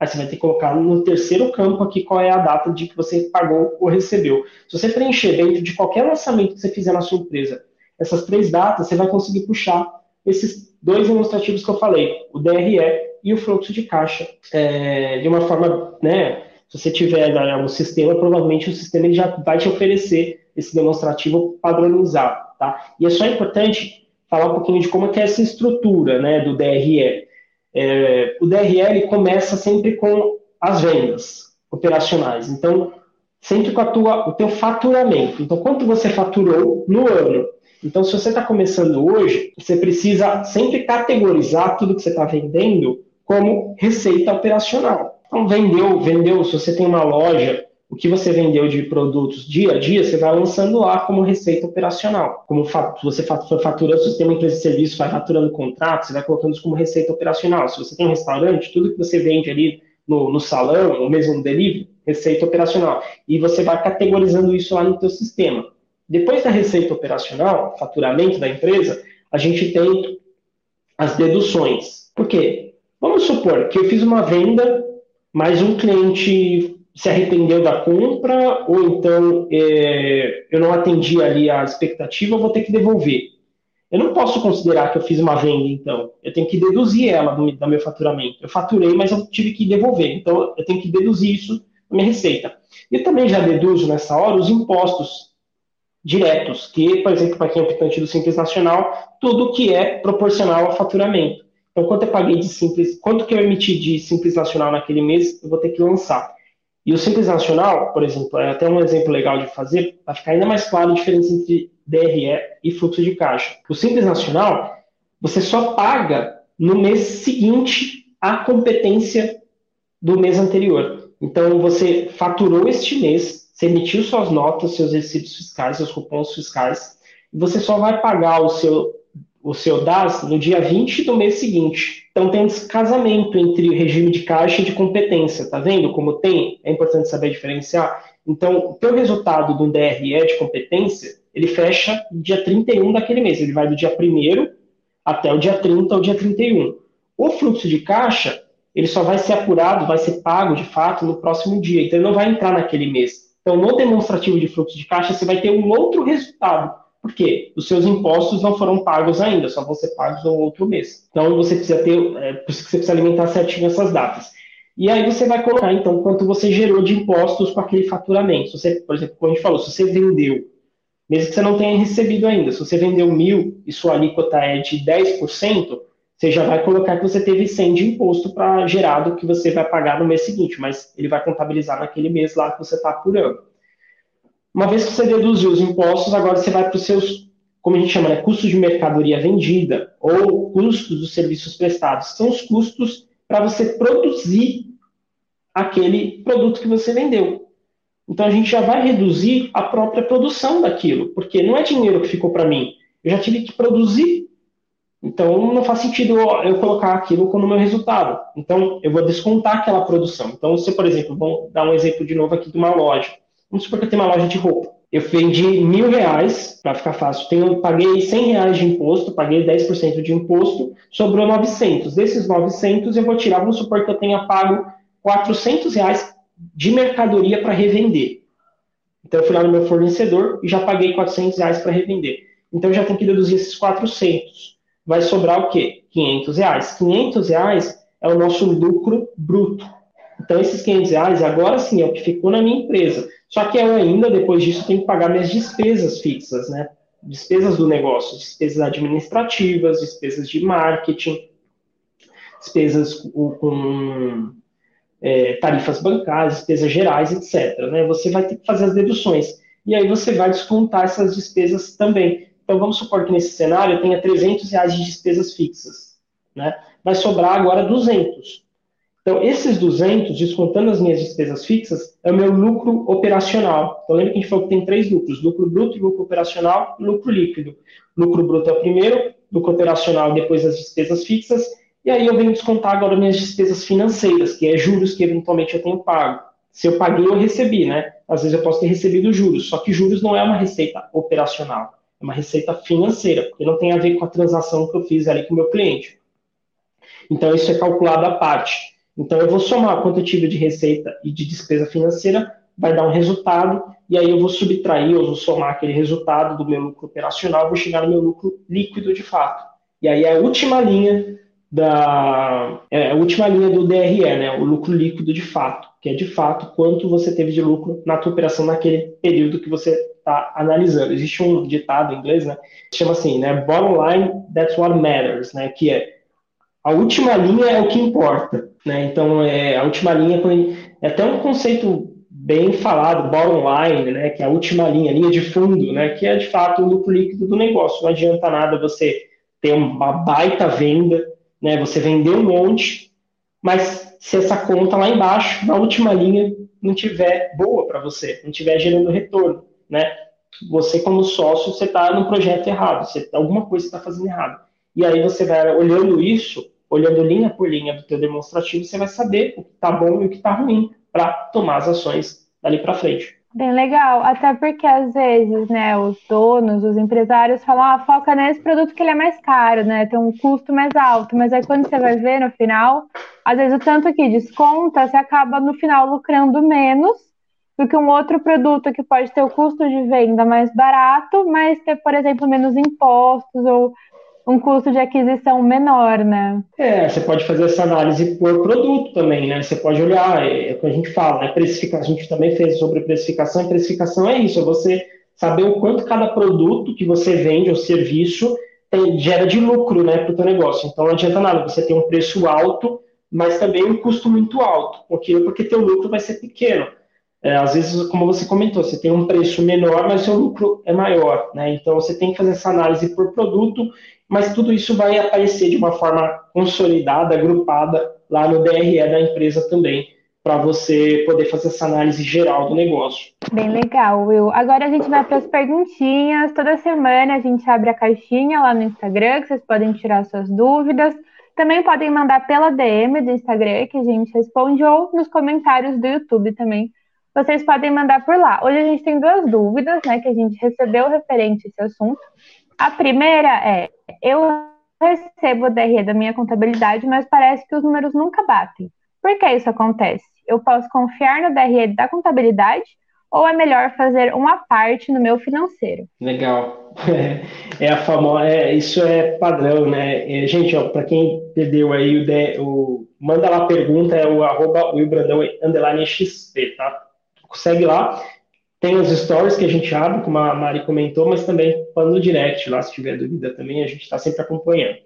Aí você vai ter que colocar no terceiro campo aqui qual é a data de que você pagou ou recebeu. Se você preencher dentro de qualquer lançamento que você fizer na sua empresa, essas três datas, você vai conseguir puxar esses dois demonstrativos que eu falei, o DRE e o fluxo de caixa, é, de uma forma, né, se você tiver né, um sistema, provavelmente o sistema já vai te oferecer esse demonstrativo padronizado, tá? E é só importante falar um pouquinho de como é que é essa estrutura né, do DRE. É, o DRE começa sempre com as vendas operacionais. Então, sempre com a tua, o teu faturamento. Então, quanto você faturou no ano? Então, se você está começando hoje, você precisa sempre categorizar tudo que você está vendendo como receita operacional. Então, vendeu, vendeu, se você tem uma loja, o que você vendeu de produtos dia a dia, você vai lançando lá como receita operacional. Como você for faturando, tem uma empresa de serviço, vai faturando contrato, você vai colocando isso como receita operacional. Se você tem um restaurante, tudo que você vende ali no, no salão, ou mesmo no delivery, receita operacional. E você vai categorizando isso lá no teu sistema. Depois da receita operacional, faturamento da empresa, a gente tem as deduções. Por quê? Vamos supor que eu fiz uma venda, mas um cliente se arrependeu da compra, ou então é, eu não atendi ali a expectativa, eu vou ter que devolver. Eu não posso considerar que eu fiz uma venda, então. Eu tenho que deduzir ela do, do meu faturamento. Eu faturei, mas eu tive que devolver. Então, eu tenho que deduzir isso da minha receita. E também já deduzo nessa hora os impostos diretos, que, por exemplo, para quem é aplicante do Simples Nacional, tudo que é proporcional ao faturamento. Então, quanto eu paguei de Simples, quanto que eu emiti de Simples Nacional naquele mês, eu vou ter que lançar. E o Simples Nacional, por exemplo, é até um exemplo legal de fazer, para ficar ainda mais claro a diferença entre DRE e fluxo de caixa. O Simples Nacional, você só paga no mês seguinte a competência do mês anterior. Então, você faturou este mês, você emitiu suas notas, seus recibos fiscais, seus cupons fiscais, e você só vai pagar o seu, o seu DAS no dia 20 do mês seguinte. Então, tem um descasamento entre o regime de caixa e de competência, tá vendo como tem? É importante saber diferenciar. Então, o teu resultado do DRE de competência ele fecha dia 31 daquele mês. Ele vai do dia 1 até o dia 30 ou dia 31. O fluxo de caixa, ele só vai ser apurado, vai ser pago de fato no próximo dia. Então, ele não vai entrar naquele mês. Então, no demonstrativo de fluxo de caixa, você vai ter um outro resultado. Por quê? Os seus impostos não foram pagos ainda, só vão ser pagos no outro mês. Então, você precisa ter, é, por isso que você precisa alimentar certinho essas datas. E aí você vai colocar, então, quanto você gerou de impostos com aquele faturamento. Se você, por exemplo, como a gente falou, se você vendeu mesmo que você não tenha recebido ainda. Se você vendeu mil e sua alíquota é de 10%, você já vai colocar que você teve 100 de imposto para gerado que você vai pagar no mês seguinte, mas ele vai contabilizar naquele mês lá que você está apurando. Uma vez que você deduziu os impostos, agora você vai para os seus, como a gente chama, né, custos de mercadoria vendida ou custos dos serviços prestados. São os custos para você produzir aquele produto que você vendeu. Então a gente já vai reduzir a própria produção daquilo, porque não é dinheiro que ficou para mim. Eu já tive que produzir. Então não faz sentido eu colocar aquilo como meu resultado. Então eu vou descontar aquela produção. Então, se, por exemplo, vamos dar um exemplo de novo aqui de uma loja. Vamos supor que eu tenho uma loja de roupa. Eu vendi mil reais, para ficar fácil, tenho, paguei 100 reais de imposto, paguei 10% de imposto, sobrou 900. Desses 900 eu vou tirar, vamos supor que eu tenha pago 400 reais de mercadoria para revender. Então eu fui lá no meu fornecedor e já paguei 400 reais para revender. Então eu já tenho que deduzir esses 400. Vai sobrar o quê? 500 reais. 500 reais é o nosso lucro bruto. Então esses 500 reais agora sim é o que ficou na minha empresa. Só que eu ainda, depois disso, tenho que pagar minhas despesas fixas, né? Despesas do negócio, despesas administrativas, despesas de marketing, despesas com é, tarifas bancárias, despesas gerais, etc. Né? Você vai ter que fazer as deduções. E aí você vai descontar essas despesas também. Então vamos supor que nesse cenário eu tenha 300 reais de despesas fixas. Né? Vai sobrar agora 200. Então esses 200, descontando as minhas despesas fixas, é o meu lucro operacional. Então lembra que a gente falou que tem três lucros: lucro bruto, lucro operacional e lucro líquido. Lucro bruto é o primeiro, lucro operacional depois as despesas fixas e aí eu venho descontar agora minhas despesas financeiras, que é juros que eventualmente eu tenho pago. Se eu paguei, eu recebi, né? Às vezes eu posso ter recebido juros, só que juros não é uma receita operacional, é uma receita financeira, porque não tem a ver com a transação que eu fiz ali com o meu cliente. Então isso é calculado à parte. Então eu vou somar quanto eu tive de receita e de despesa financeira, vai dar um resultado, e aí eu vou subtrair, eu vou somar aquele resultado do meu lucro operacional, vou chegar no meu lucro líquido de fato. E aí a última linha da é, a última linha do DRE, né, o lucro líquido de fato, que é de fato quanto você teve de lucro na tua operação naquele período que você está analisando. Existe um ditado em inglês, né, que chama assim, né, bottom line, that's what matters, né, que é a última linha é o que importa, né, então é, a última linha é até um conceito bem falado, bottom line, né, que é a última linha, linha de fundo, né, que é de fato o lucro líquido do negócio. Não adianta nada você ter uma baita venda, né, você vender um monte, mas se essa conta lá embaixo, na última linha, não tiver boa para você, não tiver gerando retorno, né, você como sócio, você está no projeto errado, você, alguma coisa está fazendo errado. E aí você vai olhando isso, olhando linha por linha do teu demonstrativo, você vai saber o que está bom e o que está ruim para tomar as ações dali para frente. Bem legal, até porque às vezes, né, os donos, os empresários falam, ah, foca nesse produto que ele é mais caro, né, tem um custo mais alto, mas aí quando você vai ver no final, às vezes o tanto que desconta, você acaba no final lucrando menos do que um outro produto que pode ter o custo de venda mais barato, mas ter, por exemplo, menos impostos ou um custo de aquisição menor, né? É, você pode fazer essa análise por produto também, né? Você pode olhar, é, é o que a gente fala, né? Precificação, a gente também fez sobre precificação, e precificação é isso, é você saber o quanto cada produto que você vende ou serviço tem, gera de lucro, né, para o teu negócio. Então não adianta nada você ter um preço alto, mas também um custo muito alto, porque porque teu lucro vai ser pequeno. É, às vezes, como você comentou, você tem um preço menor, mas seu lucro é maior, né? Então você tem que fazer essa análise por produto mas tudo isso vai aparecer de uma forma consolidada, agrupada lá no DRE da empresa também, para você poder fazer essa análise geral do negócio. Bem legal, Will. Agora a gente vai para as perguntinhas. Toda semana a gente abre a caixinha lá no Instagram, que vocês podem tirar suas dúvidas. Também podem mandar pela DM do Instagram, que a gente responde, ou nos comentários do YouTube também. Vocês podem mandar por lá. Hoje a gente tem duas dúvidas, né, que a gente recebeu referente a esse assunto. A primeira é: eu recebo o DRE da minha contabilidade, mas parece que os números nunca batem. Por que isso acontece? Eu posso confiar no DRE da contabilidade ou é melhor fazer uma parte no meu financeiro? Legal. *laughs* É, a famosa, é, isso é padrão, né? É, gente, para quem perdeu aí o, de, o, manda lá a pergunta, é o arroba Brandão underline XP, tá? Segue lá. Tem os stories que a gente abre, como a Mari comentou, mas também no direct lá, se tiver dúvida também, a gente está sempre acompanhando.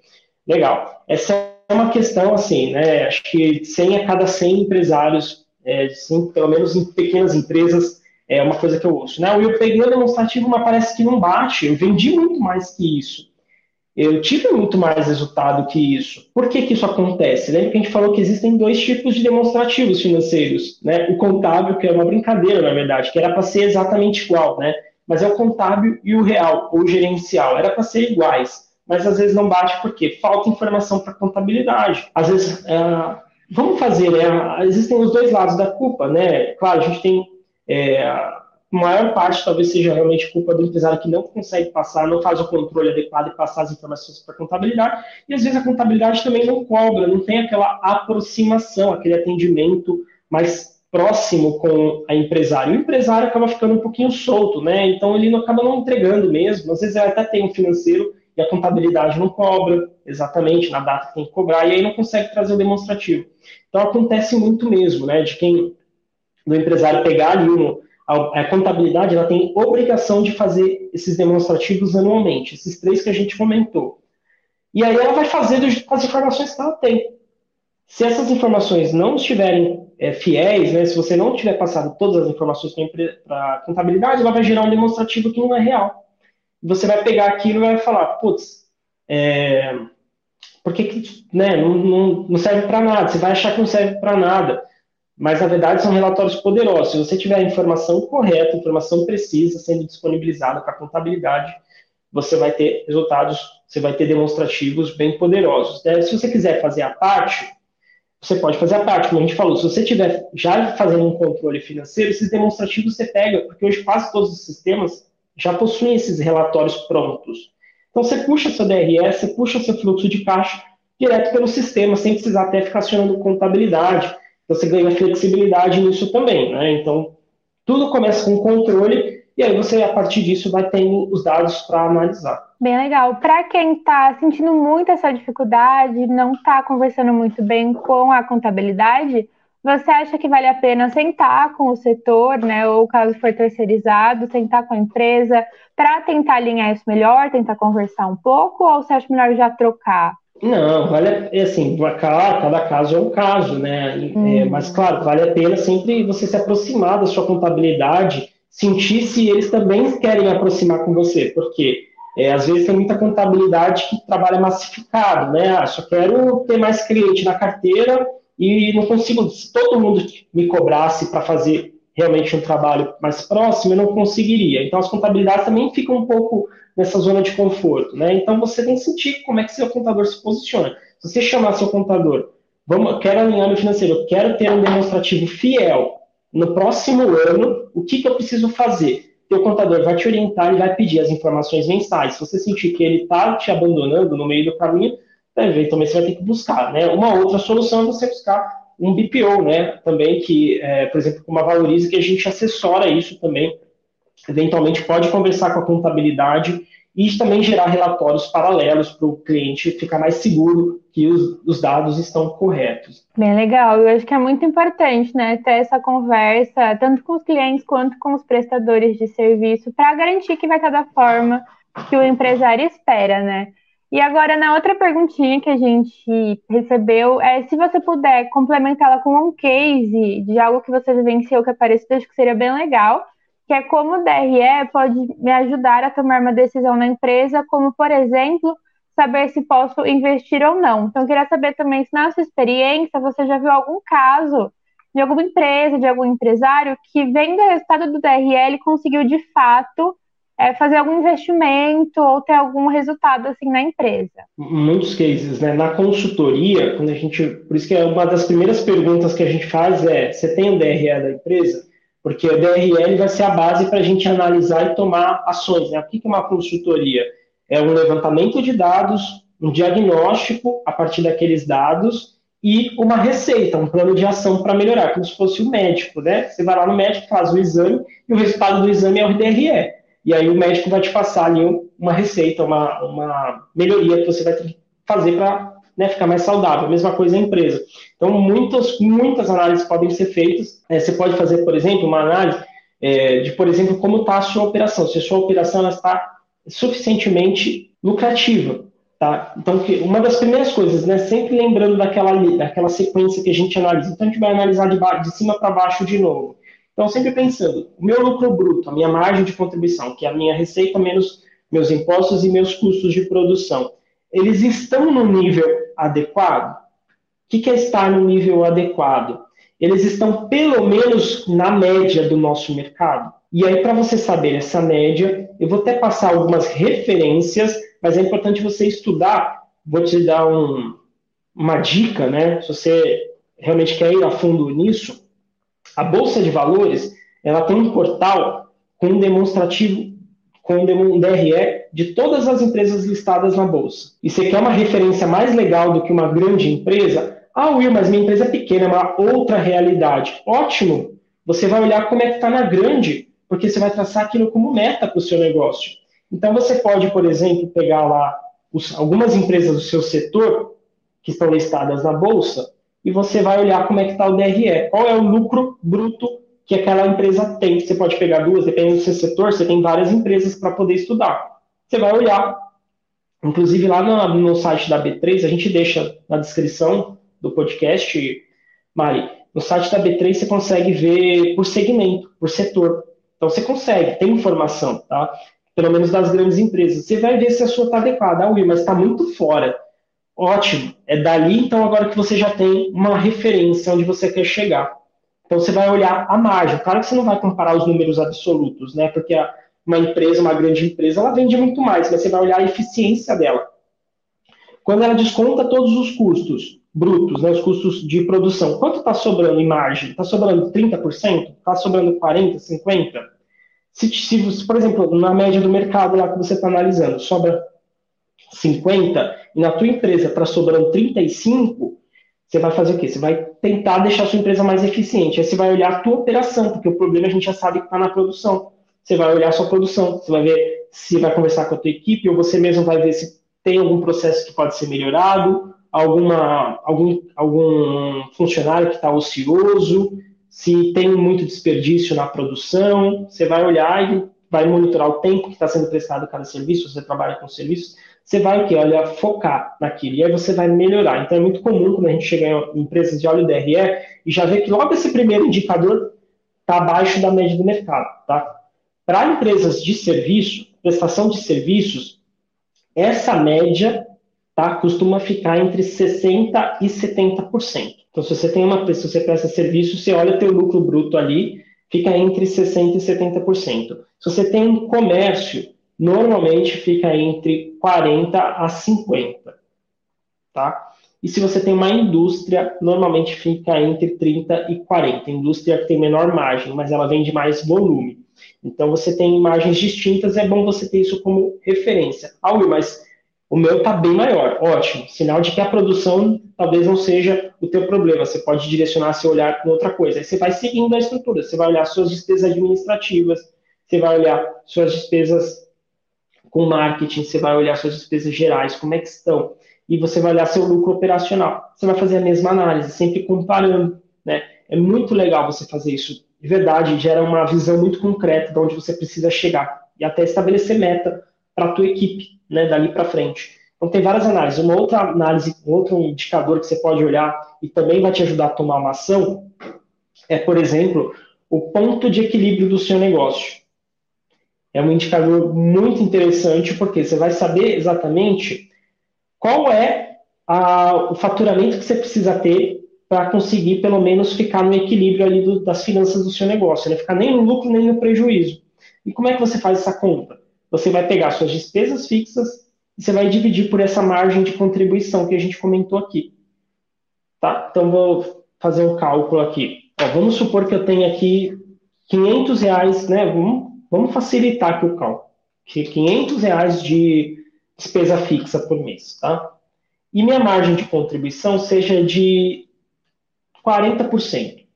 Legal. Essa é uma questão, assim, né? Acho que 100 a cada 100 empresários, é, sim, pelo menos em pequenas empresas, é uma coisa que eu ouço. Né? Eu peguei o demonstrativo, mas parece que não bate. Eu vendi muito mais que isso eu tive muito mais resultado que isso. Por que, que isso acontece? Lembra que a gente falou que existem dois tipos de demonstrativos financeiros, né? O contábil, que é uma brincadeira, na verdade, que era para ser exatamente igual, né? Mas é o contábil e o real, ou gerencial, era para ser iguais. Mas às vezes não bate porque falta informação para contabilidade. Às vezes, é, vamos fazer, né? Existem os dois lados da culpa, né? Claro, a gente tem é, maior parte talvez seja realmente culpa do empresário que não consegue passar, não faz o controle adequado e passar as informações para a contabilidade, e às vezes a contabilidade também não cobra, não tem aquela aproximação, aquele atendimento mais próximo com a empresário. O empresário acaba ficando um pouquinho solto, né? Então ele não acaba não entregando mesmo. Às vezes até tem um financeiro e a contabilidade não cobra exatamente na data que tem que cobrar, e aí não consegue trazer o demonstrativo. Então acontece muito mesmo, né? De quem do empresário pegar ali um, a, a, contabilidade ela tem obrigação de fazer esses demonstrativos anualmente, esses três que a gente comentou. E aí ela vai fazer com as informações que ela tem. Se essas informações não estiverem é, fiéis, né, se você não tiver passado todas as informações para a contabilidade, ela vai gerar um demonstrativo que não é real. Você vai pegar aquilo e vai falar, putz, é, por que, que né, não, não, não serve para nada? Você vai achar que não serve para nada mas na verdade são relatórios poderosos. Se você tiver a informação correta, informação precisa sendo disponibilizada para a contabilidade, você vai ter resultados, você vai ter demonstrativos bem poderosos. Né? Se você quiser fazer a parte, você pode fazer a parte, como a gente falou. Se você estiver já fazendo um controle financeiro, esses demonstrativos você pega, porque hoje quase todos os sistemas já possuem esses relatórios prontos. Então você puxa seu DRS, você puxa seu fluxo de caixa direto pelo sistema, sem precisar até ficar acionando contabilidade você ganha flexibilidade nisso também, né? Então, tudo começa com controle e aí você, a partir disso, vai tendo os dados para analisar. Bem legal. Para quem está sentindo muito essa dificuldade, não está conversando muito bem com a contabilidade, você acha que vale a pena sentar com o setor, né, ou caso for terceirizado, sentar com a empresa para tentar alinhar isso melhor, tentar conversar um pouco, ou você acha melhor já trocar? Não, vale é assim, cada, cada caso é um caso, né? Hum. É, mas claro, vale a pena sempre você se aproximar da sua contabilidade, sentir se eles também querem aproximar com você, porque é, às vezes tem muita contabilidade que trabalha massificado, né? Ah, só quero ter mais cliente na carteira e não consigo, se todo mundo me cobrasse para fazer realmente um trabalho mais próximo, eu não conseguiria. Então as contabilidades também ficam um pouco nessa zona de conforto, né? Então você tem que sentir como é que seu contador se posiciona. Se você chamar seu contador, vamos, quero alinhar meu financeiro, quero ter um demonstrativo fiel no próximo ano, o que, que eu preciso fazer? Teu contador vai te orientar e vai pedir as informações mensais. Se você sentir que ele está te abandonando no meio do caminho, eventualmente você vai ter que buscar, né? Uma outra solução é você buscar um BPO, né? Também que, é, por exemplo, uma valoriza que a gente assessora isso também. Eventualmente pode conversar com a contabilidade e também gerar relatórios paralelos para o cliente ficar mais seguro que os, os, dados estão corretos. Bem legal, eu acho que é muito importante, né, ter essa conversa tanto com os clientes quanto com os prestadores de serviço para garantir que vai estar da forma que o empresário espera, né? E agora, na outra perguntinha que a gente recebeu, é se você puder complementá-la com um case de algo que você vivenciou que apareceu, acho que seria bem legal, que é como o DRE pode me ajudar a tomar uma decisão na empresa, como, por exemplo, saber se posso investir ou não. Então, eu queria saber também se na sua experiência você já viu algum caso de alguma empresa, de algum empresário que, vendo o resultado do DRE, conseguiu de fato é, fazer algum investimento ou ter algum resultado assim na empresa? Muitos cases, né? Na consultoria, quando a gente, por isso que é uma das primeiras perguntas que a gente faz é: você tem o DRE da empresa? Porque o DRE vai ser a base para a gente analisar e tomar ações. Né? O que é uma consultoria? É um levantamento de dados, um diagnóstico a partir daqueles dados e uma receita, um plano de ação para melhorar, como se fosse o médico, né? Você vai lá no médico, faz o exame e o resultado do exame é o DRE. E aí o médico vai te passar ali uma receita, uma, uma melhoria que você vai fazer para né, ficar mais saudável. Mesma coisa a empresa. Então, muitas, muitas análises podem ser feitas. É, você pode fazer, por exemplo, uma análise é, de, por exemplo, como está a sua operação. Se a sua operação está suficientemente lucrativa. Tá? Então, uma das primeiras coisas, né, sempre lembrando daquela, daquela sequência que a gente analisa. Então, a gente vai analisar de, de cima para baixo de novo. Então, sempre pensando, o meu lucro bruto, a minha margem de contribuição, que é a minha receita menos meus impostos e meus custos de produção, eles estão no nível adequado? O que é estar no nível adequado? Eles estão pelo menos na média do nosso mercado. E aí, para você saber essa média, eu vou até passar algumas referências, mas é importante você estudar. Vou te dar um, uma dica, né? Se você realmente quer ir a fundo nisso, a Bolsa de Valores, ela tem um portal com um demonstrativo, com um DRE de todas as empresas listadas na Bolsa. E você quer uma referência mais legal do que uma grande empresa? Ah, Will, mas minha empresa é pequena, é uma outra realidade. Ótimo! Você vai olhar como é que está na grande, porque você vai traçar aquilo como meta para o seu negócio. Então, você pode, por exemplo, pegar lá os, algumas empresas do seu setor que estão listadas na Bolsa e você vai olhar como é que está o DRE, qual é o lucro bruto que aquela empresa tem. Você pode pegar duas, dependendo do seu setor, você tem várias empresas para poder estudar. Você vai olhar, inclusive lá no, no, site da B3, a gente deixa na descrição do podcast, Mari, no site da B3 você consegue ver por segmento, por setor. Então você consegue, tem informação, tá? Pelo menos das grandes empresas. Você vai ver se a sua está adequada. Ah, Will, mas está muito fora. Ótimo. É dali, então, agora que você já tem uma referência onde você quer chegar. Então, você vai olhar a margem. Claro que você não vai comparar os números absolutos, né? Porque uma empresa, uma grande empresa, ela vende muito mais, mas você vai olhar a eficiência dela. Quando ela desconta todos os custos brutos, né, os custos de produção, quanto está sobrando em margem? Está sobrando 30%? Está sobrando 40%, 50%? Se, se, por exemplo, na média do mercado lá que você está analisando, sobra 50 e na tua empresa está sobrando 35, você vai fazer o quê? Você vai tentar deixar a sua empresa mais eficiente. Aí você vai olhar a tua operação, porque o problema a gente já sabe que está na produção. Você vai olhar a sua produção, você vai ver se vai conversar com a tua equipe, ou você mesmo vai ver se tem algum processo que pode ser melhorado, alguma, algum, algum funcionário que está ocioso, se tem muito desperdício na produção. Você vai olhar e vai monitorar o tempo que está sendo prestado cada serviço, você trabalha com serviços, você vai o quê? Olha, focar naquilo. E aí você vai melhorar. Então é muito comum quando a gente chega em empresas de óleo DRE e já vê que logo esse primeiro indicador está abaixo da média do mercado. Tá? Para empresas de serviço, prestação de serviços, essa média tá, costuma ficar entre 60% e 70%. Então, se você tem uma se você presta serviço, você olha teu lucro bruto ali, fica entre 60% e 70%. Se você tem comércio, normalmente fica entre 40% a 50%. Tá? E se você tem uma indústria, normalmente fica entre 30 e 40. indústria que tem menor margem, mas ela vende mais volume. Então você tem imagens distintas, é bom você ter isso como referência. Ah, mas o meu está bem maior. Ótimo. Sinal de que a produção talvez não seja o teu problema. Você pode direcionar seu olhar para outra coisa. Aí você vai seguindo a estrutura. Você vai olhar suas despesas administrativas, você vai olhar suas despesas com marketing, você vai olhar suas despesas gerais, como é que estão e você vai olhar seu lucro operacional. Você vai fazer a mesma análise, sempre comparando. Né? É muito legal você fazer isso. De verdade, gera uma visão muito concreta de onde você precisa chegar e até estabelecer meta para a tua equipe, né, dali para frente. Então tem várias análises. Uma outra análise, um outro indicador que você pode olhar e também vai te ajudar a tomar uma ação é, por exemplo, o ponto de equilíbrio do seu negócio. É um indicador muito interessante porque você vai saber exatamente qual é a, o faturamento que você precisa ter para conseguir, pelo menos, ficar no equilíbrio ali do, das finanças do seu negócio, não né? ficar nem no lucro nem no prejuízo. E como é que você faz essa conta? Você vai pegar suas despesas fixas e você vai dividir por essa margem de contribuição que a gente comentou aqui. Tá? Então, vou fazer um cálculo aqui. Ó, vamos supor que eu tenho aqui 500 reais, né? Vamos, vamos facilitar aqui o cálculo. 500 reais de despesa fixa por mês, tá? E minha margem de contribuição seja de 40%.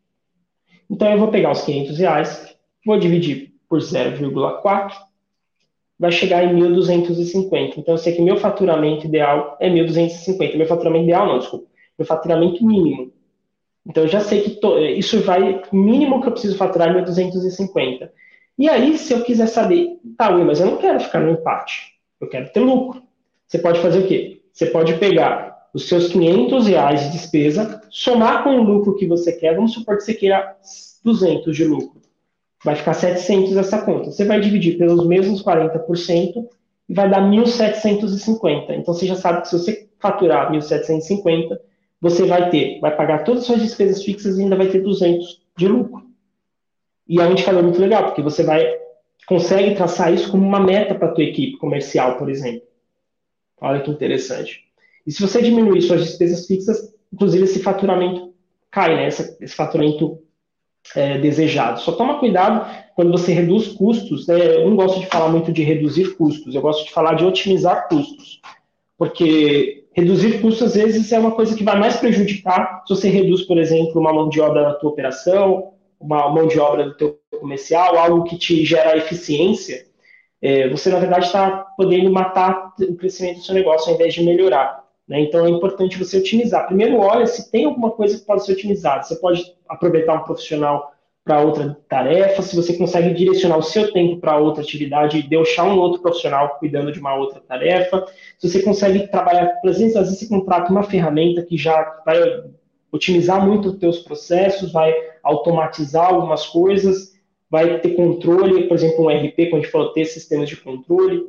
Então eu vou pegar os 500 reais, vou dividir por 0,4, vai chegar em 1.250. Então eu sei que meu faturamento ideal é 1.250. Meu faturamento ideal não, desculpa. Meu faturamento mínimo. Então eu já sei que to... isso vai, mínimo que eu preciso faturar é 1.250. E aí, se eu quiser saber, tá, mas eu não quero ficar no empate. Eu quero ter lucro. Você pode fazer o quê? Você pode pegar os seus 500 reais de despesa, somar com o lucro que você quer. Vamos supor que você queira 200 de lucro. Vai ficar 700 essa conta. Você vai dividir pelos mesmos 40% e vai dar 1.750. Então você já sabe que se você faturar 1.750, você vai ter, vai pagar todas as suas despesas fixas e ainda vai ter 200 de lucro. E é um indicador muito legal, porque você vai consegue traçar isso como uma meta para a tua equipe comercial, por exemplo. Olha que interessante. E se você diminuir suas despesas fixas, inclusive esse faturamento cai, né? Esse, esse faturamento é, desejado. Só toma cuidado quando você reduz custos. Né? Eu não gosto de falar muito de reduzir custos, eu gosto de falar de otimizar custos. Porque reduzir custos, às vezes, é uma coisa que vai mais prejudicar se você reduz, por exemplo, uma mão de obra na tua operação, uma mão de obra do teu comercial, algo que te gera eficiência, é, você na verdade está podendo matar o crescimento do seu negócio ao invés de melhorar. Né? Então é importante você otimizar. Primeiro, olha se tem alguma coisa que pode ser otimizada. Você pode aproveitar um profissional para outra tarefa, se você consegue direcionar o seu tempo para outra atividade e deixar um outro profissional cuidando de uma outra tarefa, se você consegue trabalhar, por exemplo, às vezes você contrata uma ferramenta que já vai otimizar muito os teus processos, vai automatizar algumas coisas, vai ter controle, por exemplo, um RP, quando a gente falou ter sistemas de controle.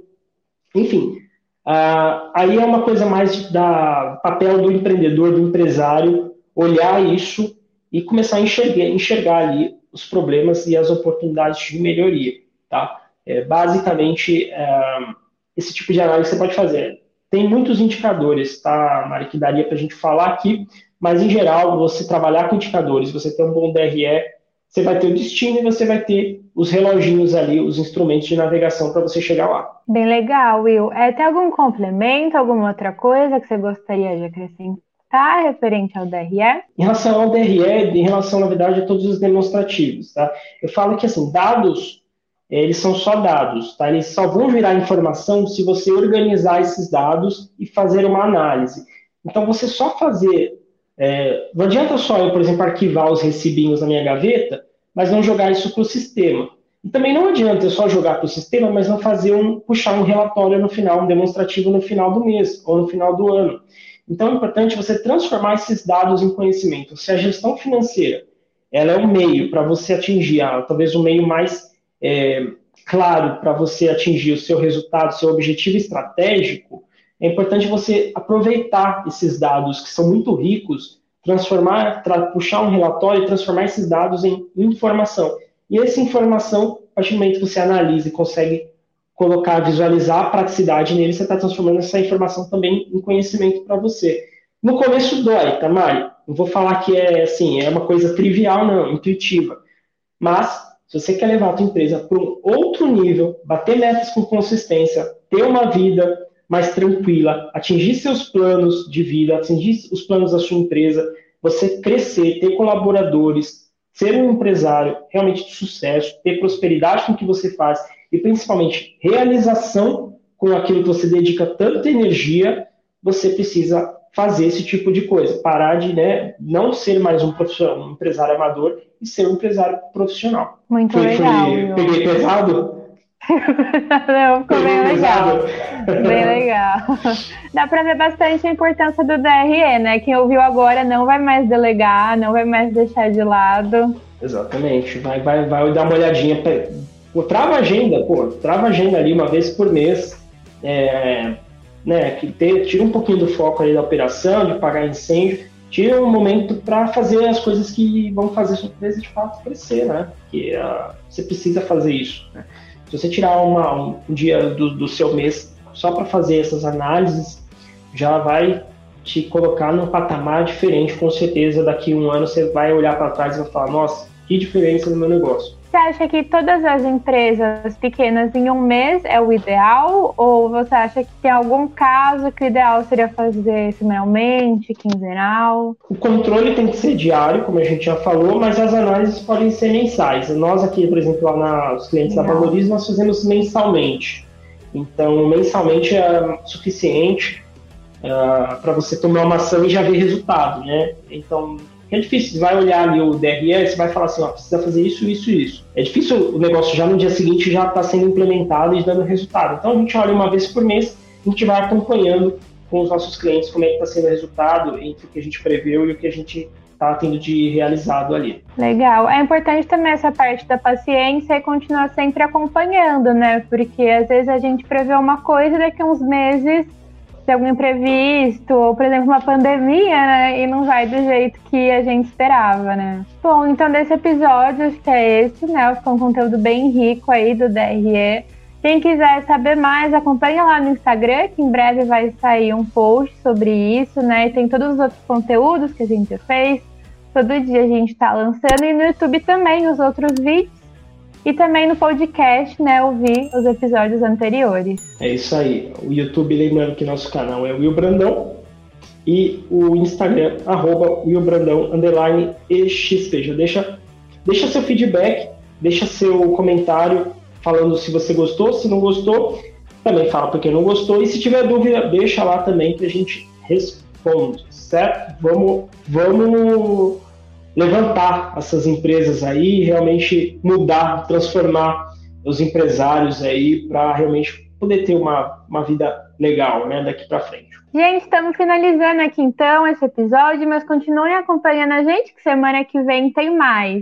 Enfim, uh, aí é uma coisa mais da papel do empreendedor, do empresário, olhar isso e começar a enxergar, enxergar ali os problemas e as oportunidades de melhoria, tá? É, basicamente, é, esse tipo de análise você pode fazer. Tem muitos indicadores, tá, Mari, que daria para a gente falar aqui, mas em geral, você trabalhar com indicadores, você ter um bom DRE, você vai ter o destino e você vai ter os reloginhos ali, os instrumentos de navegação para você chegar lá. Bem legal, Will. É, tem algum complemento, alguma outra coisa que você gostaria de acrescentar referente ao DRE? Em relação ao DRE, em relação, na verdade, a todos os demonstrativos, tá? Eu falo que, assim, dados, eles são só dados, tá? Eles só vão virar informação se você organizar esses dados e fazer uma análise. Então, você só fazer é, não adianta só eu, por exemplo, arquivar os recibinhos na minha gaveta, mas não jogar isso para o sistema. E também não adianta só jogar para o sistema, mas não fazer um, puxar um relatório no final, um demonstrativo no final do mês ou no final do ano. Então é importante você transformar esses dados em conhecimento. Se a gestão financeira ela é um meio para você atingir, ah, talvez o um meio mais é, claro para você atingir o seu resultado, seu objetivo estratégico, é importante você aproveitar esses dados que são muito ricos, transformar, puxar um relatório e transformar esses dados em informação. E essa informação, a partir do momento que você analisa e consegue colocar, visualizar a praticidade nele, você está transformando essa informação também em conhecimento para você. No começo dói, tá, Mari? Não vou falar que é assim, é uma coisa trivial, não, intuitiva. Mas, se você quer levar a tua empresa para um outro nível, bater metas com consistência, ter uma vida mais tranquila, atingir seus planos de vida, atingir os planos da sua empresa, você crescer, ter colaboradores, ser um empresário realmente de sucesso, ter prosperidade com o que você faz e principalmente realização com aquilo que você dedica tanta energia, você precisa fazer esse tipo de coisa, parar de né, não ser mais um profissional, um empresário amador e ser um empresário profissional. Muito foi, legal. Foi, peguei pesado? *laughs* não, ficou bem legal. bem legal. *laughs* Dá para ver bastante a importância do DRE, né? Quem ouviu agora não vai mais delegar, não vai mais deixar de lado. Exatamente. Vai, vai, vai dar uma olhadinha. Pô, trava agenda, pô, trava agenda ali uma vez por mês. É, né, que ter, tira um pouquinho do foco ali da operação, de pagar incêndio, tira um momento para fazer as coisas que vão fazer sua empresa de fato crescer, né? Que uh, você precisa fazer isso. Né? Se você tirar uma, um, um dia do, do seu mês só para fazer essas análises, já vai te colocar num patamar diferente, com certeza. Daqui a um ano você vai olhar para trás e vai falar: nossa, que diferença no meu negócio. Você acha que todas as empresas pequenas em um mês é o ideal? Ou você acha que tem algum caso que o ideal seria fazer semanalmente, quinzenal? O controle tem que ser diário, como a gente já falou, mas as análises podem ser mensais. Nós aqui, por exemplo, lá nos clientes Legal. da Valorize, nós fazemos mensalmente. Então, mensalmente é suficiente uh, para você tomar uma ação e já ver resultado, né? Então, é difícil, você vai olhar ali o DRE, você vai falar assim, ó, precisa fazer isso, isso e isso. É difícil o negócio já no dia seguinte já está sendo implementado e dando resultado. Então a gente olha uma vez por mês, a gente vai acompanhando com os nossos clientes como é que está sendo o resultado entre o que a gente preveu e o que a gente está tendo de realizado ali. Legal. É importante também essa parte da paciência e continuar sempre acompanhando, né? Porque às vezes a gente prevê uma coisa e daqui a uns meses de algum imprevisto, ou por exemplo, uma pandemia, né? E não vai do jeito que a gente esperava, né? Bom, então desse episódio, acho que é esse, né? Ficou um conteúdo bem rico aí do DRE. Quem quiser saber mais, acompanha lá no Instagram, que em breve vai sair um post sobre isso, né? E tem todos os outros conteúdos que a gente fez. Todo dia a gente está lançando e no YouTube também os outros vídeos e também no podcast, né, ouvir os episódios anteriores. É isso aí. O YouTube, lembrando que nosso canal é Will Brandão e o Instagram, arroba Will Brandão, underline EXP. Já deixa, deixa seu feedback, deixa seu comentário falando se você gostou, se não gostou, também fala porque não gostou. E se tiver dúvida, deixa lá também que a gente responde, certo? Vamos, vamos levantar essas empresas aí, realmente mudar, transformar os empresários aí para realmente poder ter uma, uma vida legal, né, daqui para frente. Gente, estamos finalizando aqui então esse episódio, mas continuem acompanhando a gente que semana que vem tem mais.